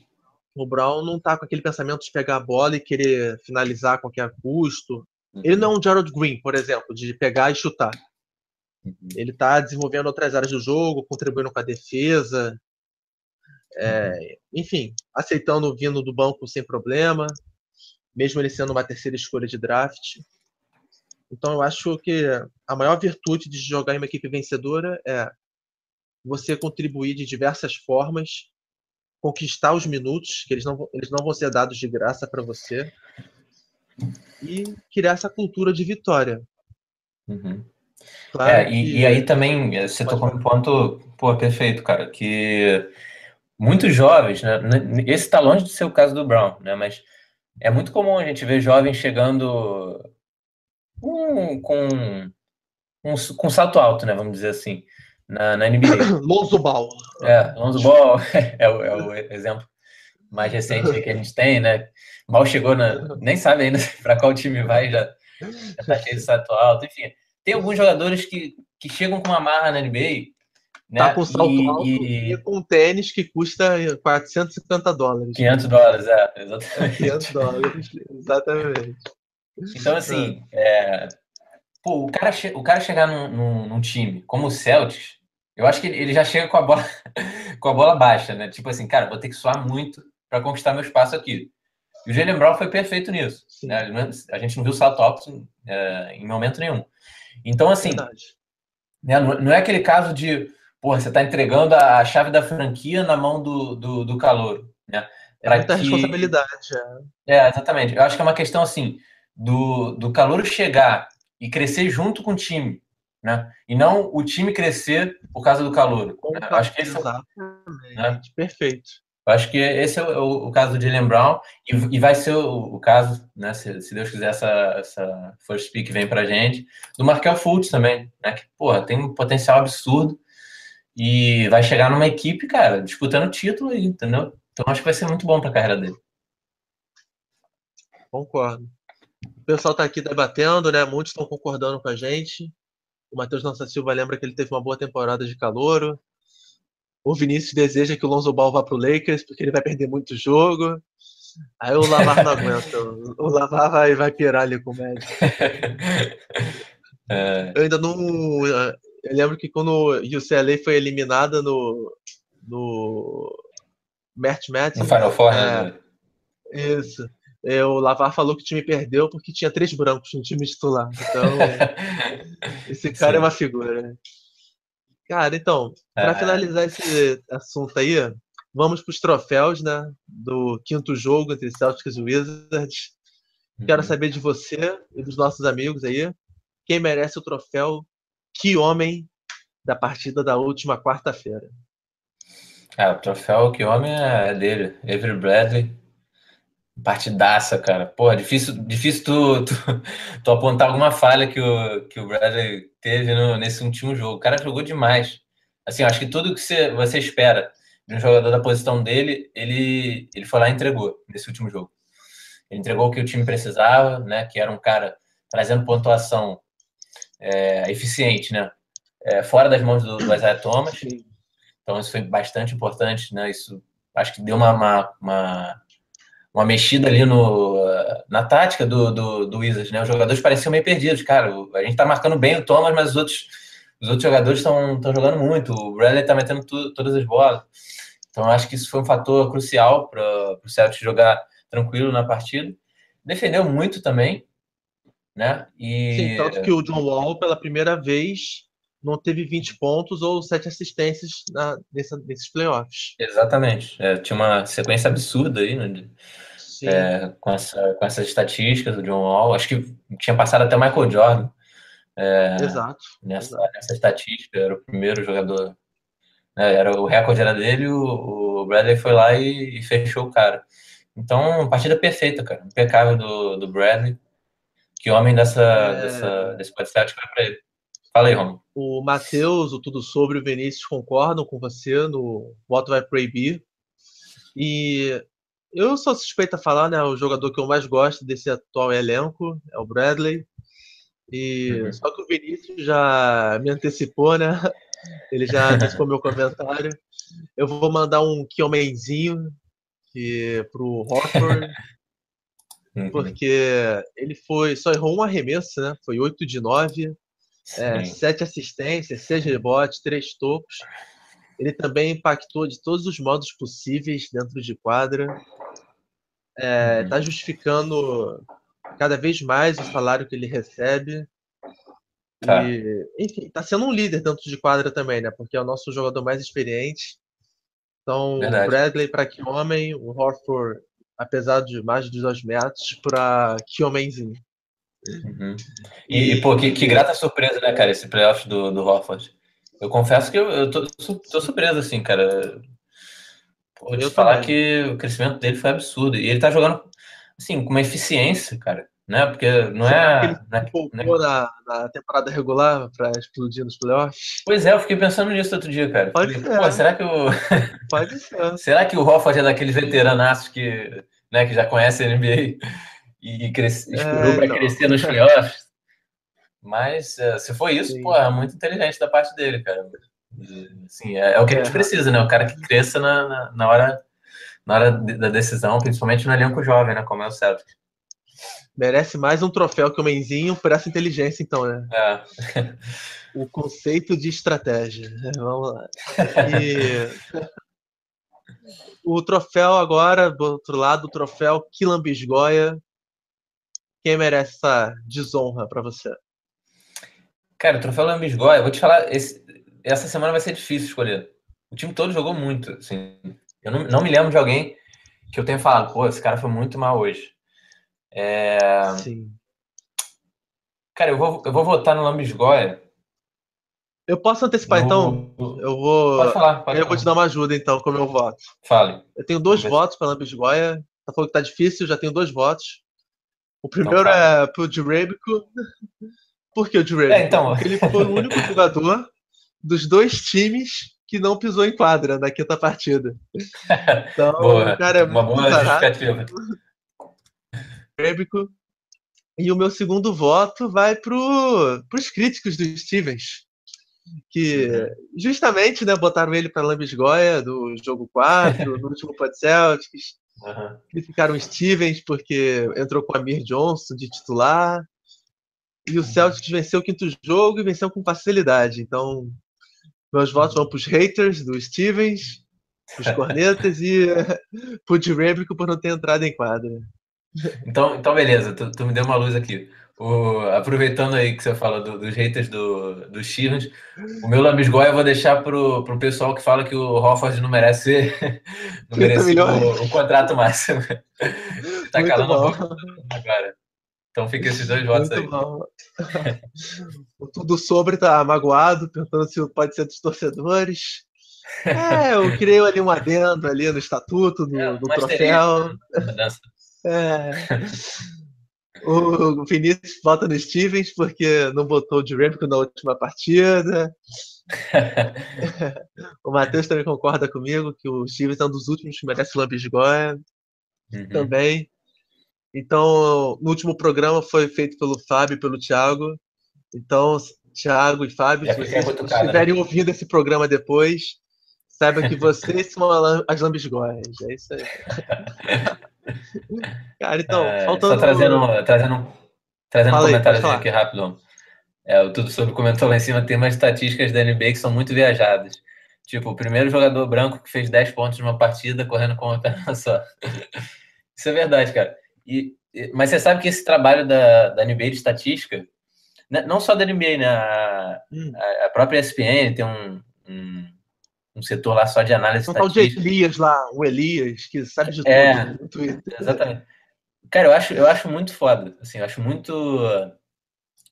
O Brown não tá com aquele pensamento de pegar a bola e querer finalizar a qualquer custo. Ele não é um Gerald Green, por exemplo, de pegar e chutar. Uhum. Ele tá desenvolvendo outras áreas do jogo, contribuindo com a defesa. É, uhum. enfim, aceitando vindo do banco sem problema, mesmo ele sendo uma terceira escolha de draft. Então eu acho que a maior virtude de jogar em uma equipe vencedora é você contribuir de diversas formas, conquistar os minutos, que eles não, eles não vão ser dados de graça para você, e criar essa cultura de vitória. Uhum. Claro é, e, e, aí também eh, você tocou um ponto pô, perfeito, cara, que muitos jovens, né? Esse está longe de ser o caso do Brown, né? Mas é muito comum a gente ver jovens chegando com, com, um, com salto alto, né? Vamos dizer assim, na, na NBA. Lonzo Ball. É, Lonzo Ball é o, é o exemplo mais recente que a gente tem, né? Mal chegou na. Nem sabe ainda para qual time vai, já, já tá cheio de salto alto. Enfim, tem alguns jogadores que, que chegam com uma marra na NBA. Né? Tá com salto e, alto e... e com tênis que custa 450 dólares. 500 dólares, é, exatamente. 500 dólares, exatamente. Então, assim, é, pô, o, cara o cara chegar num, num, num, time como o Celtics, eu acho que ele já chega com a bola, com a bola baixa, né? Tipo assim, cara, vou ter que suar muito para conquistar meu espaço aqui. E o Jalen Brown foi perfeito nisso. Né? A gente não viu o salto alto é, em momento nenhum. Então, assim, né, não é aquele caso de, porra, você está entregando a chave da franquia na mão do, do, do calor, né? É muita que... responsabilidade. É. é, exatamente. Eu acho que é uma questão, assim, do, do calor chegar e crescer junto com o time, né? E não o time crescer por causa do calor. Né? Acho que esse é, né? perfeito. Eu acho que esse é o, o caso de Jalen Brown e, e, vai ser o, o caso, né? Se, se, Deus quiser essa, essa first pick vem pra gente, do Markel Fultz também, né? Que, porra, tem um potencial absurdo e vai chegar numa equipe, cara, disputando título aí, entendeu? Então acho que vai ser muito bom pra carreira dele. Concordo. O pessoal está aqui debatendo, né? Muitos estão concordando com a gente. O Matheus Nossa Silva lembra que ele teve uma boa temporada de calouro. O Vinícius deseja que o Lonzo Ball vá para o Lakers, porque ele vai perder muito jogo. Aí o Lavar não aguenta. O Lavar vai, vai pirar ali com o médico. É. Eu ainda não. Eu lembro que quando o UCLA foi eliminada no. no. Match Match. No Final Four, é, né? Isso. É, o Lavar falou que o time perdeu porque tinha três brancos no time titular. Então, esse cara Sim. é uma figura. Cara, então, para é. finalizar esse assunto aí, vamos para os troféus, né? Do quinto jogo entre Celtics e Wizards. Quero uhum. saber de você e dos nossos amigos aí. Quem merece o troféu? Que homem da partida da última quarta-feira? Ah, o troféu que homem é dele, Avery Bradley Partidaça, cara. Pô, difícil, difícil tu, tu, tu, apontar alguma falha que o, que o Bradley teve no, nesse último jogo. O cara jogou demais. Assim, acho que tudo que você, você espera de um jogador da posição dele, ele, ele foi lá e entregou nesse último jogo. Ele entregou o que o time precisava, né? Que era um cara trazendo pontuação é, eficiente, né? É, fora das mãos do, do Isaiah Thomas. Então isso foi bastante importante, né? Isso acho que deu uma, uma, uma, uma mexida ali no, na tática do, do, do Wizards, né? Os jogadores pareciam meio perdidos, cara. A gente tá marcando bem o Thomas, mas os outros, os outros jogadores estão jogando muito. O Bradley tá metendo tu, todas as bolas. Então acho que isso foi um fator crucial para o Celtics jogar tranquilo na partida. Defendeu muito também, né? E... Sim, tanto que o John Wall, pela primeira vez, não teve 20 pontos ou 7 assistências na, nessa, nesses playoffs. Exatamente. É, tinha uma sequência absurda aí, né? É, com, essa, com essas estatísticas do John Wall. Acho que tinha passado até o Michael Jordan. É, exato, nessa, exato. nessa estatística, era o primeiro jogador. Né, era o recorde era dele, o, o Bradley foi lá e, e, fechou o cara. Então, partida perfeita, cara. Impecável do, do Bradley. Que homem dessa, é... dessa, desse podcast vai pra ele. Fala aí, Romulo. O Matheus, o Tudo Sobre o Vinícius concordam com você no voto vai proibir. E eu sou suspeito a falar, né? O jogador que eu mais gosto desse atual elenco é o Bradley. E uhum. só que o Vinícius já me antecipou, né? Ele já antecipou meu comentário. Eu vou mandar um Kiomenzinho que pro Rockford. Uhum. Porque ele foi. Só errou um arremesso, né? Foi 8 de 9 é, sete assistências, seis rebotes, três tocos. Ele também impactou de todos os modos possíveis dentro de quadra. Está é, tá justificando cada vez mais o salário que ele recebe. Tá. E, enfim, está sendo um líder dentro de quadra também, né? Porque é o nosso jogador mais experiente. Então, Verdade. o Bradley para que homem, o Horford, apesar de mais de dois metros, para que homenzinho. Uhum. E, e, pô, que, que, grata surpresa, né, cara, esse playoff do, do Hofford. Eu confesso que eu, eu tô, tô surpreso, assim, cara. Vou te falar também. que o crescimento dele foi absurdo. E ele tá jogando, assim, com uma eficiência, cara. Né? Porque não Será é. ele não é, não é... Na, na, temporada regular para explodir nos playoffs? Pois é, eu fiquei pensando nisso outro dia, cara. Pode Falei, ser. Pô, será que o. Pode ser. será que o Hofford é daqueles veteranaços que, né, que já conhece a NBA? E cresce, esperou é, para crescer nos playoffs. Mas uh, se for isso, Sim. pô, é muito inteligente da parte dele, cara. Assim, é, é, o que a gente é. precisa, né? O cara que cresça na, na, na hora, na hora da decisão, principalmente no elenco jovem, né? Como é o Celtic. Merece mais um troféu que o Menzinho por essa inteligência, então, né? É. o conceito de estratégia. Vamos lá. E... o troféu agora, do outro lado, o troféu Quilambisgoia, quem merece essa desonra para você? Cara, o troféu Lambisgoia, eu vou te falar, esse, essa semana vai ser difícil escolher. O time todo jogou muito, assim. Eu não, não me lembro de alguém que eu tenha falado, pô, esse cara foi muito mal hoje. É... Sim. Cara, eu vou, eu vou votar no Lambisgoia. Eu posso antecipar, no... então? Eu vou. Pode falar, pode eu falar. vou te dar uma ajuda, então, com o meu voto. Fale. Eu tenho dois votos para Lambisgoia. Tá falando que tá difícil, já tenho dois votos. O primeiro então, é pro Jurebico. Por que o Jurebico? É, então... Porque ele foi o único jogador dos dois times que não pisou em quadra na quinta partida. Então, boa, cara é uma boa justificativa. Jurebico. E o meu segundo voto vai pro, pros críticos do Stevens. Que uhum. justamente né, botaram ele para Lambisgoia do jogo 4, no último Pod Celtics. Uhum. Criticaram o Stevens porque entrou com a Amir Johnson de titular. E o Celtics venceu o quinto jogo e venceu com facilidade. Então, meus votos vão para os haters do Stevens, os cornetas e para o Jerebico por não ter entrado em quadra. Então, então beleza, tu, tu me deu uma luz aqui. O, aproveitando aí que você fala do, dos haters do, do Stevens, o meu lambisgoia eu vou deixar pro, pro pessoal que fala que o Hofford não merece, não merece o, o, contrato máximo. tá Muito calando bom. a boca agora. Então fica esses dois votos Muito aí. Bom. Tudo sobre tá magoado, perguntando se pode ser dos torcedores. É, eu criei ali um adendo ali no estatuto, no, é, no troféu. Mudança, É. O Vinícius volta no Stevens porque não botou o Jurenko na última partida. o Matheus também concorda comigo que o Stevens é um dos últimos que merece Lambisgoia. Uhum. Também. Então, no último programa foi feito pelo Fábio e pelo Thiago. Então, Thiago e Fábio, é se vocês estiverem né? ouvindo esse programa depois, saiba que vocês são as lambisgoias. É isso aí. Cara, então, é, faltando... Só trazendo, trazendo, trazendo um comentário aqui rápido. É, o Tudo Sobre comentou lá em cima, tem umas estatísticas da NBA que são muito viajadas. Tipo, o primeiro jogador branco que fez 10 pontos numa partida correndo com uma perna só. Isso é verdade, cara. E, mas você sabe que esse trabalho da, da NBA de estatística, né, não só da NBA, né? A, hum. a própria ESPN tem um, um, um, setor lá só de análise um estatística. Tal de Elias lá, o Elias, que sabe de é, tudo. É, exatamente. Cara, eu acho, eu acho muito foda. Assim, eu acho muito.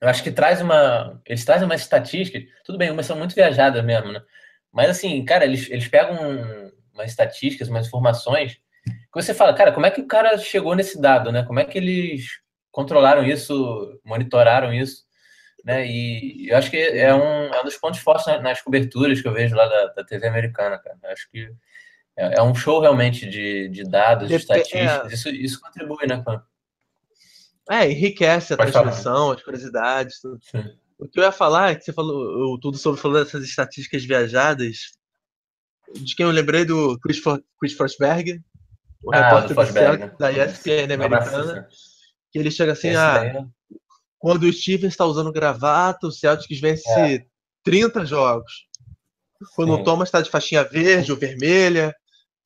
Eu acho que traz uma. Eles trazem uma estatística. Tudo bem, umas são muito viajadas mesmo, né? Mas assim, cara, eles, eles pegam umas estatísticas, umas informações que você fala, cara, como é que o cara chegou nesse dado, né? Como é que eles controlaram isso, monitoraram isso, né? E eu acho que é um, é um dos pontos fortes nas coberturas que eu vejo lá da, da TV americana, cara. Eu acho que é, é, um show realmente de, de dados, de estatísticas. É... Isso, isso contribui, né, cara? É, enriquece a Pode transmissão, falar. as curiosidades. Tudo. O que eu ia falar é que você falou tudo sobre falou dessas estatísticas viajadas. De quem eu lembrei do Chris, For, Chris Forsberg, o ah, repórter do Celtic, da ESPN americana, que ele chega assim, ah, é... quando o Stevens está usando gravata, o Celtics vence é. 30 jogos. Quando Sim. o Thomas está de faixinha verde ou vermelha,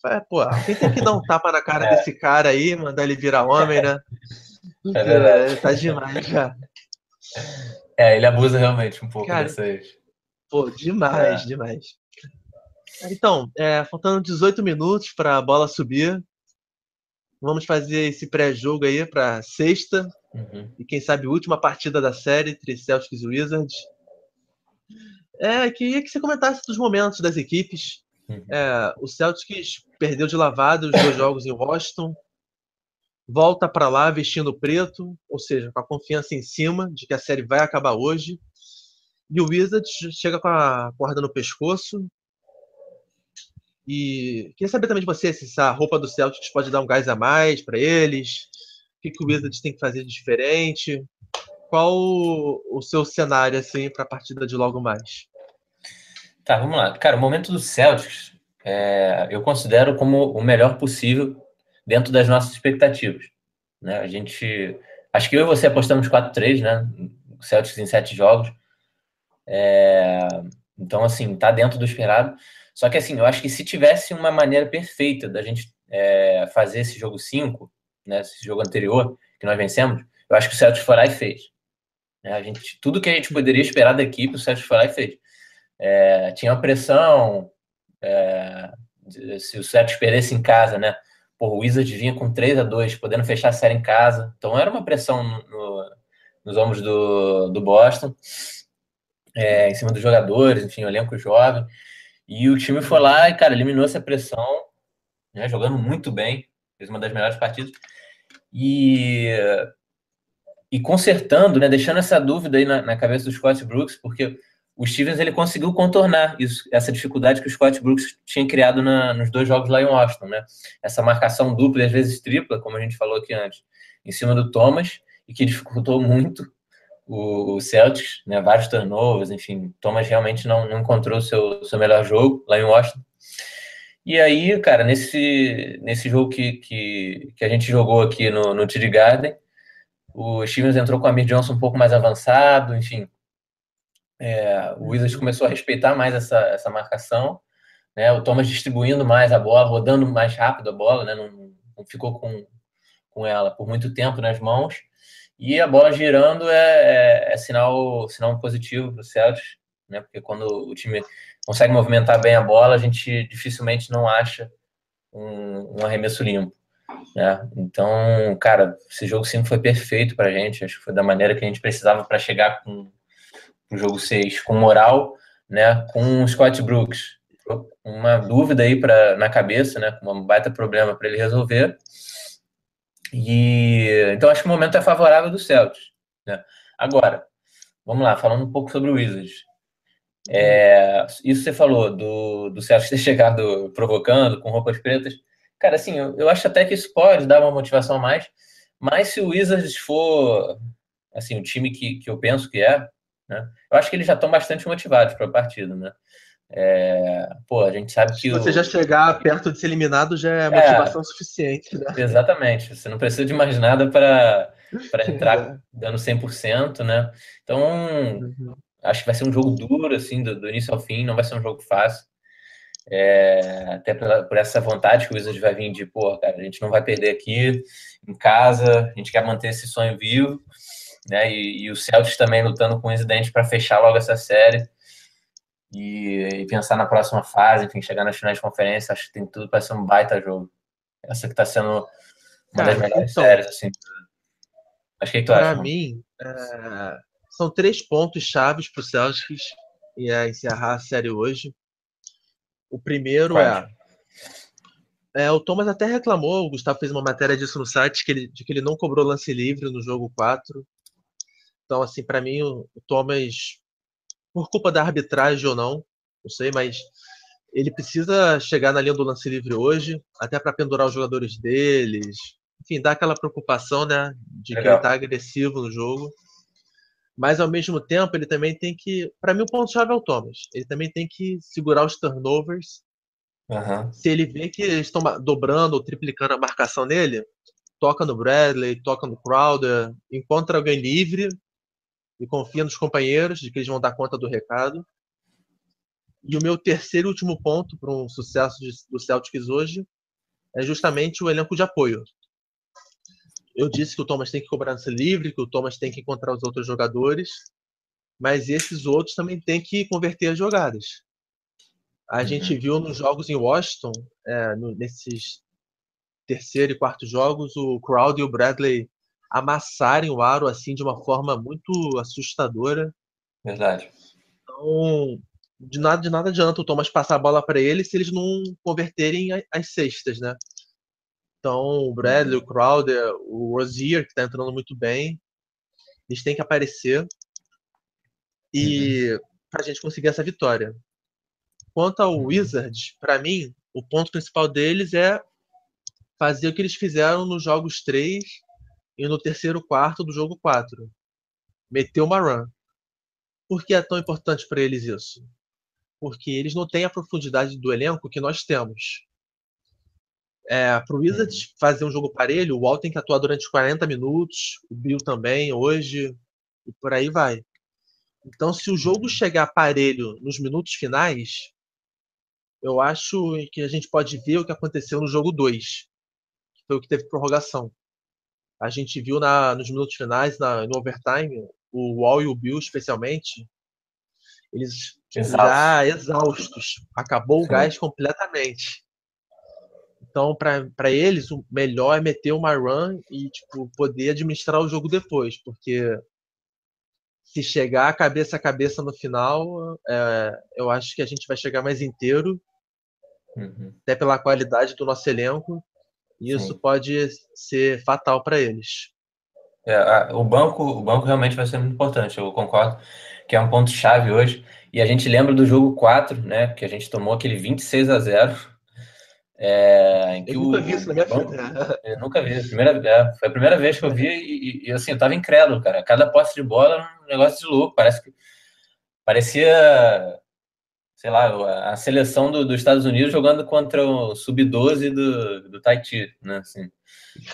é, pô, quem tem que dar um tapa na cara é. desse cara aí, mandar ele virar homem, né? É, é tá demais já. É, ele abusa realmente um pouco cara, dessas. Pô, demais, é. demais. Então, é, faltando 18 minutos para a bola subir, Vamos fazer esse pré-jogo aí para sexta. Uhum. E quem sabe última partida da série entre Celtics e Wizards. É, queria que você comentasse dos momentos das equipes. Uhum. É, o Celtics perdeu de lavada os dois jogos em Washington. Volta para lá vestindo preto, ou seja, com a confiança em cima de que a série vai acabar hoje. E o Wizards chega com a corda no pescoço, e queria saber também de você se a roupa do Celtics pode dar um gás a mais para eles. O que, que o Wizards tem que fazer de diferente? Qual o, seu cenário assim para a partida de logo mais? Tá, vamos lá. Cara, o momento do Celtics é, eu considero como o melhor possível dentro das nossas expectativas. Né? A gente. Acho que eu e você apostamos 4-3, né? O Celtics em sete jogos. É, então, assim, tá dentro do esperado. Só que assim, eu acho que se tivesse uma maneira perfeita da gente é, fazer esse jogo 5, né, esse jogo anterior, que nós vencemos, eu acho que o Celtics foi lá e fez. É, a gente, tudo que a gente poderia esperar da equipe, o Celtics foi lá e fez. É, tinha uma pressão, é, se o Celtics perdesse em casa, né? Por o Wizards vinha com 3 a 2 podendo fechar a série em casa. Então era uma pressão no, no, nos ombros do, do Boston, é, em cima dos jogadores, enfim, o elenco jovem. E o time foi lá e, cara, eliminou essa pressão, né, jogando muito bem, fez uma das melhores partidas. E, e consertando, né, deixando essa dúvida aí na, na cabeça do Scott Brooks, porque o Stevens ele conseguiu contornar isso, essa dificuldade que o Scott Brooks tinha criado na, nos dois jogos lá em Washington, né? Essa marcação dupla e às vezes tripla, como a gente falou aqui antes, em cima do Thomas, e que dificultou muito o, Celtics, né, vários turnovers, enfim, Thomas realmente não, não encontrou o seu, seu melhor jogo lá em Washington. E aí, cara, nesse, nesse jogo que, que, que a gente jogou aqui no, no TD Garden, o Stevens entrou com a Amir Johnson um pouco mais avançado, enfim. É, o Wizards começou a respeitar mais essa, essa marcação, né? O Thomas distribuindo mais a bola, rodando mais rápido a bola, né? Não, não ficou com, com ela por muito tempo nas mãos. E a bola girando é, é, é sinal, sinal positivo para o Celtics, né? Porque quando o time consegue movimentar bem a bola, a gente dificilmente não acha um, um arremesso limpo. Né? Então, cara, esse jogo 5 foi perfeito para a gente. Acho que foi da maneira que a gente precisava para chegar com o jogo 6 com moral, né? Com o Scott Brooks. Uma dúvida aí pra, na cabeça, né? Um baita problema para ele resolver E então acho que o momento é favorável do Celtics. Né? Agora, vamos lá, falando um pouco sobre o Wizards. É, isso você falou do, do Celtics ter chegado provocando, com roupas pretas. Cara, assim, eu, eu acho até que isso pode dar uma motivação a mais, mas se o Wizards for assim, o time que, que eu penso que é, né? Eu acho que eles já estão bastante motivados para a partida, né? É, pô, a gente sabe que. Se você o... já chegar perto de ser eliminado, já é, é motivação é, suficiente, né? Exatamente. Você não precisa de mais nada para entrar é. dando 100%, né? Então, uhum. Acho que vai ser um jogo duro, assim, do, do, início ao fim, não vai ser um jogo fácil. É, até por, por, essa vontade que o Wizards vai vir de, pô, cara, a gente não vai perder aqui em casa, a gente quer manter esse sonho vivo né? E, e o Celtics também lutando com o Resident para fechar logo essa série e, e, pensar na próxima fase, enfim, chegar nas finais de conferência, acho que tem tudo para ser um baita jogo. Essa que está sendo uma Cara, das melhores então, séries, assim. Acho que, que tu acha? Para mim, é, são três pontos chaves para o Celtics e é encerrar a série hoje. O primeiro é, é, o Thomas até reclamou, o Gustavo fez uma matéria disso no site, que ele, de que ele não cobrou lance livre no jogo 4. Então, assim, para mim, o Thomas, por culpa da arbitragem ou não, não sei, mas ele precisa chegar na linha do lance livre hoje, até para pendurar os jogadores deles. Enfim, dá aquela preocupação, né, de Legal. que ele tá agressivo no jogo. Mas ao mesmo tempo, ele também tem que, para mim o ponto chave é o Thomas. Ele também tem que segurar os turnovers. Uhum. Se ele vê que eles estão dobrando ou triplicando a marcação nele, toca no Bradley, toca no Crowder, encontra alguém livre e confia nos companheiros de que eles vão dar conta do recado. E o meu terceiro e último ponto para um sucesso de, do Celtics hoje é justamente o elenco de apoio. Eu disse que o Thomas tem que cobrar ser livre, que o Thomas tem que encontrar os outros jogadores, mas esses outros também têm que converter as jogadas. A uhum. gente viu nos jogos em Washington, é, no, nesses terceiro e quarto jogos, o Crowd e o Bradley amassarem o aro assim de uma forma muito assustadora. Verdade. Então, de nada, de nada adianta o Thomas passar a bola para eles se eles não converterem as cestas, né? Então, o Bradley, o Crowder, o Rozier, que está entrando muito bem, eles têm que aparecer e uhum. para a gente conseguir essa vitória. Quanto ao uhum. Wizards, para mim, o ponto principal deles é fazer o que eles fizeram nos jogos 3 e no terceiro quarto do jogo 4. Meteu uma run. Por que é tão importante para eles isso? Porque eles não têm a profundidade do elenco que nós temos. É, para o Wizards fazer um jogo parelho, o Walt tem que atuar durante 40 minutos, o Bill também, hoje, e por aí vai. Então, se o jogo chegar parelho nos minutos finais, eu acho que a gente pode ver o que aconteceu no jogo 2, que foi o que teve prorrogação. A gente viu na, nos minutos finais, na, no overtime, o Wall e o Bill, especialmente, eles Exausto. já exaustos. Acabou o gás completamente. Então, para eles, o melhor é meter uma run e tipo, poder administrar o jogo depois, porque se chegar cabeça a cabeça no final, é, eu acho que a gente vai chegar mais inteiro, uhum. até pela qualidade do nosso elenco, isso Sim. pode ser fatal para eles. É, o banco, o banco realmente vai ser muito importante. Eu concordo que é um ponto chave hoje. E a gente lembra do jogo 4, né? Que a gente tomou aquele 26 a 0. É, eu nunca vi isso na minha banco, vida. Eu nunca vi. Primeira, é, foi a primeira vez que eu vi e, e, assim, eu tava incrédulo, cara. Cada posse de bola era um negócio de louco. Parece que parecia sei lá, a seleção do, dos Estados Unidos jogando contra o sub-12 do, do Tahiti, né? Assim,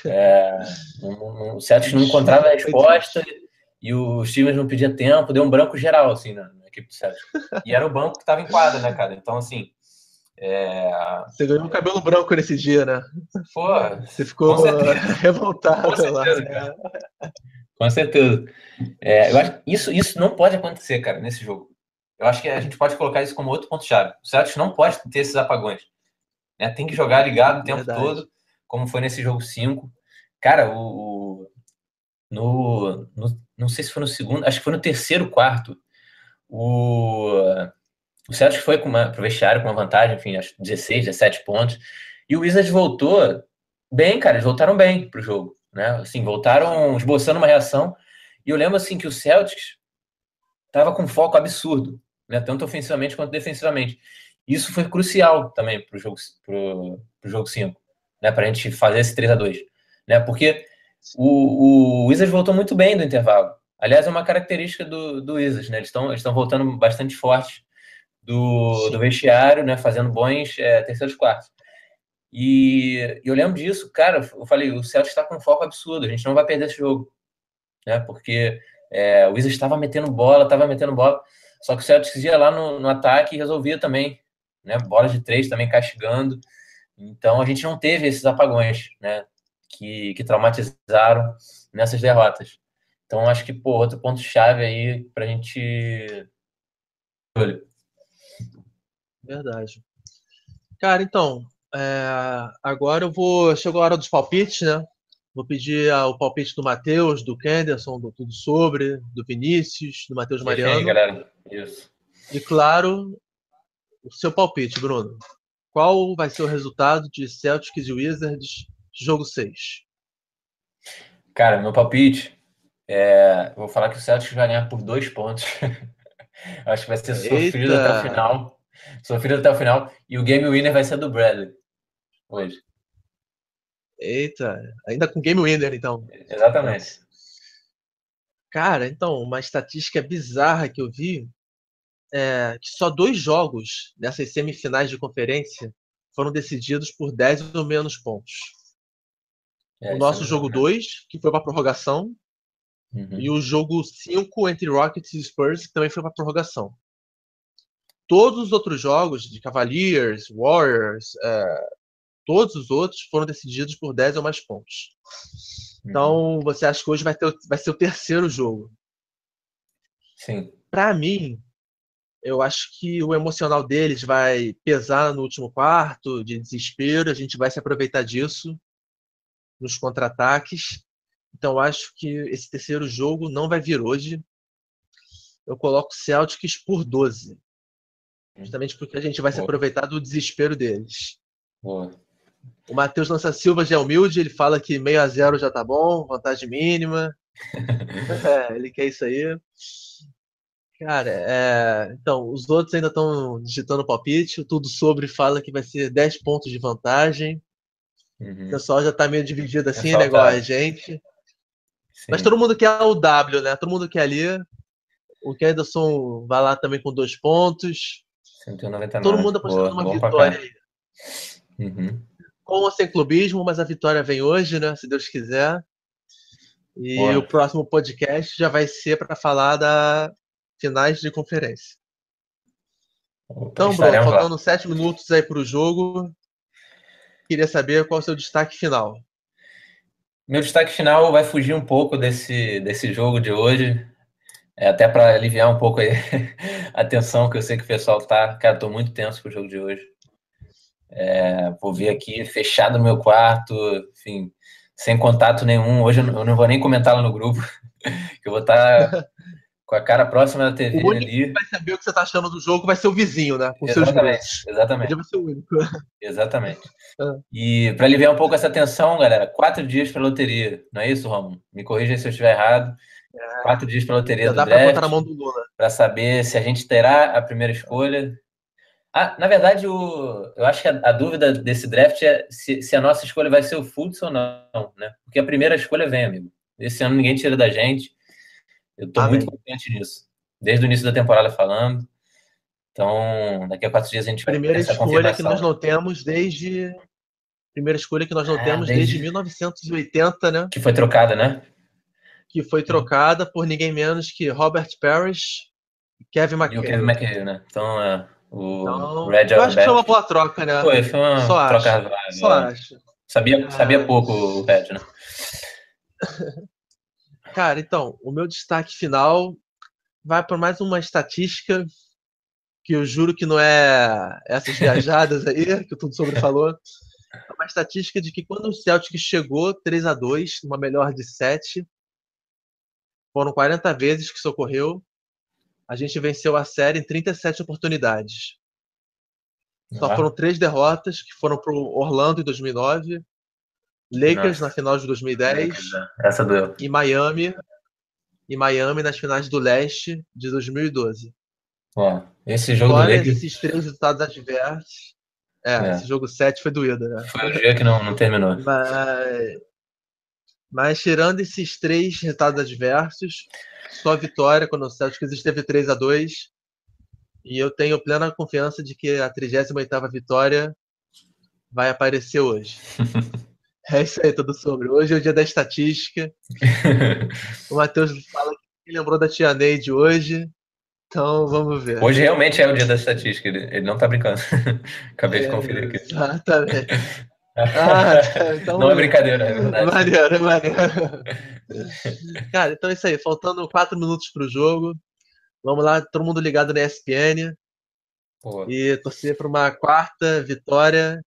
é, um, um, o Celtics não encontrava a resposta e os times não pediam tempo, deu um branco geral, assim, na, na equipe do Celtics. E era o banco que estava em quadra, né, cara? Então, assim... É... Você ganhou um cabelo branco nesse dia, né? Pô, Você ficou revoltado com certeza, lá. Cara. Com certeza. É, eu acho que isso, isso não pode acontecer, cara, nesse jogo. Eu acho que a gente pode colocar isso como outro ponto-chave. O Celtics não pode ter esses apagões. Né? Tem que jogar ligado o tempo Verdade. todo, como foi nesse jogo 5. Cara, o, no, no, Não sei se foi no segundo, acho que foi no terceiro quarto. O, o Celtics foi uma, pro vestiário com uma vantagem, enfim, acho 16, 17 pontos. E o Wizards voltou bem, cara. Eles voltaram bem pro jogo. né? Assim, voltaram esboçando uma reação. E eu lembro assim que o Celtics estava com foco absurdo, né? Tanto ofensivamente quanto defensivamente. Isso foi crucial também para o jogo, pro, pro jogo 5, né? Para a gente fazer esse 3 a 2 né? Porque o, o Wizards voltou muito bem do intervalo. Aliás, é uma característica do, do Wizards, né? Eles estão voltando bastante forte do, do vestiário, né? Fazendo bons é, terceiros quartos. E eu lembro disso, cara. Eu falei, o Celtics está com foco absurdo. A gente não vai perder esse jogo, né? Porque é, o Wizards estava metendo bola, estava metendo bola. Só que o Celtics ia lá no, no ataque e resolvia também, né? Bola de três também castigando. Então a gente não teve esses apagões, né? Que, que traumatizaram nessas derrotas. Então, acho que, pô, outro ponto-chave aí para a gente. Verdade. Cara, então, é, agora eu vou. Chegou a hora dos palpites, né? Vou pedir o palpite do Matheus, do Kenderson, do Tudo Sobre, do Vinícius, do Matheus Mariano. Aí, galera. Isso. E claro, o seu palpite, Bruno. Qual vai ser o resultado de Celtics e Wizards, jogo 6? Cara, meu palpite é, vou falar que o Celtics vai ganhar por dois pontos. Acho que vai ser sofrido Eita. até o final. Sofrido até o final. E o game winner vai ser do Bradley. Hoje. Eita, ainda com game winner, então. Exatamente. Cara, então, uma estatística bizarra que eu vi é que só dois jogos dessas semifinais de conferência foram decididos por 10 ou menos pontos. É, o nosso é jogo 2, que foi para prorrogação, Uhum. E o jogo 5 entre Rockets e Spurs também foi para prorrogação. Todos os outros jogos de Cavaliers, Warriors, é, todos os outros foram decididos por 10 ou mais pontos. Uhum. Então, você acha que hoje vai, ter, vai ser o terceiro jogo? Sim. Para mim, eu acho que o emocional deles vai pesar no último quarto, de desespero. A gente vai se aproveitar disso nos contra-ataques. Então acho que esse terceiro jogo não vai vir hoje. Eu coloco Celtics por 12. Justamente porque a gente vai se aproveitar do desespero deles. Boa. O Matheus Lança Silva já é humilde, ele fala que meio a zero já tá bom, vantagem mínima. é, ele quer isso aí. Cara, é... então, os outros ainda estão digitando palpite. Tudo sobre fala que vai ser 10 pontos de vantagem. Uhum. O pessoal já tá meio dividido assim, é igual a gente. Sim. Mas todo mundo quer o W, né? Todo mundo quer ali. O Kenderson vai lá também com dois pontos. 199. Todo mundo apostando numa vitória aí. Uhum. Com ou sem clubismo, mas a vitória vem hoje, né? Se Deus quiser. E Boa. o próximo podcast já vai ser para falar da finais de conferência. Opa, então, Bruno, faltando lá. sete minutos aí para o jogo, queria saber qual é o seu destaque final. Meu destaque final vai fugir um pouco desse, desse jogo de hoje, é, até para aliviar um pouco a tensão que eu sei que o pessoal tá. Cara, tô muito tenso com o jogo de hoje. É, vou ver aqui fechado no meu quarto, enfim, sem contato nenhum. Hoje eu não vou nem comentar lá no grupo, que eu vou estar tá com a cara próxima da TV o ali. Que vai saber o que você está achando do jogo vai ser o vizinho, né? Com exatamente, seus exatamente. Vai ser o único. Exatamente. É. E para aliviar um pouco essa tensão, galera, quatro dias para loteria, não é isso, Romulo? Me corrija se eu estiver errado. É. Quatro dias para loteria Já do dá draft. botar na mão do Lula. Para saber se a gente terá a primeira escolha. Ah, na verdade, o, eu acho que a, a dúvida desse draft é se, se, a nossa escolha vai ser o Fultz ou não, né? Porque a primeira escolha vem, amigo. Esse ano ninguém tira da gente. Eu estou muito confiante nisso. Desde o início da temporada falando. Então, daqui a quatro dias a gente vai Primeira escolha que nós não temos desde. Primeira escolha que nós não ah, temos desde... desde 1980, né? Que foi trocada, né? Que foi trocada por ninguém menos que Robert Parrish e Kevin McHale. E o Kevin McHale, né? Então, é, o então, Red Eu acho que foi uma boa troca, né? Foi, foi uma Só troca acho. Só acho. Sabia, sabia ah. pouco o Red, né? Cara, então, o meu destaque final vai para mais uma estatística que eu juro que não é essas viajadas aí que o Tudo Sobre falou. É uma estatística de que quando o Celtic chegou 3 a 2 numa melhor de 7, foram 40 vezes que isso ocorreu. A gente venceu a série em 37 oportunidades. Só ah. foram três derrotas, que foram para o Orlando em 2009, Lakers Nossa. na final de 2010. Lakers, é. Essa doeu. E Miami. E Miami nas finais do leste de 2012. Ó, esse jogo Fora do Lakers... esses três resultados adversos. É, é, esse jogo 7 foi doído, né? Foi o dia que não, não terminou. Mas, mas tirando esses três resultados adversos, só vitória quando o Celtics esteve 3 a 2 e eu tenho plena confiança de que a 38ª vitória vai aparecer hoje. é isso aí, tudo sobre. Hoje é o dia da estatística. o Matheus fala que lembrou da tia Neide hoje. Então, vamos ver. Hoje realmente é o dia da estatística, ele, ele não tá brincando. Acabei é, de conferir aqui. Exatamente. Ah, tá, então, não é brincadeira, é verdade. Maneiro, é maneiro. Cara, então é isso aí. Faltando quatro minutos para o jogo. Vamos lá, todo mundo ligado na ESPN. E torcer para uma quarta vitória.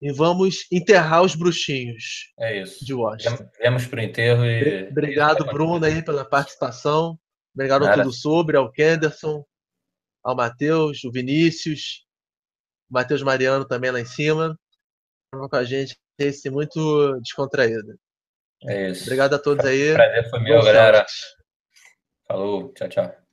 E vamos enterrar os bruxinhos. É isso. De Washington. Viemos para o enterro e. Obrigado, Bruno, aí, pela participação. Obrigado tudo sobre, ao Kenderson, ao Matheus, o Vinícius, o Matheus Mariano também lá em cima. Com a gente, esse muito descontraído. É isso. Obrigado a todos aí. Prazer foi meu, galera. Falou, tchau, tchau.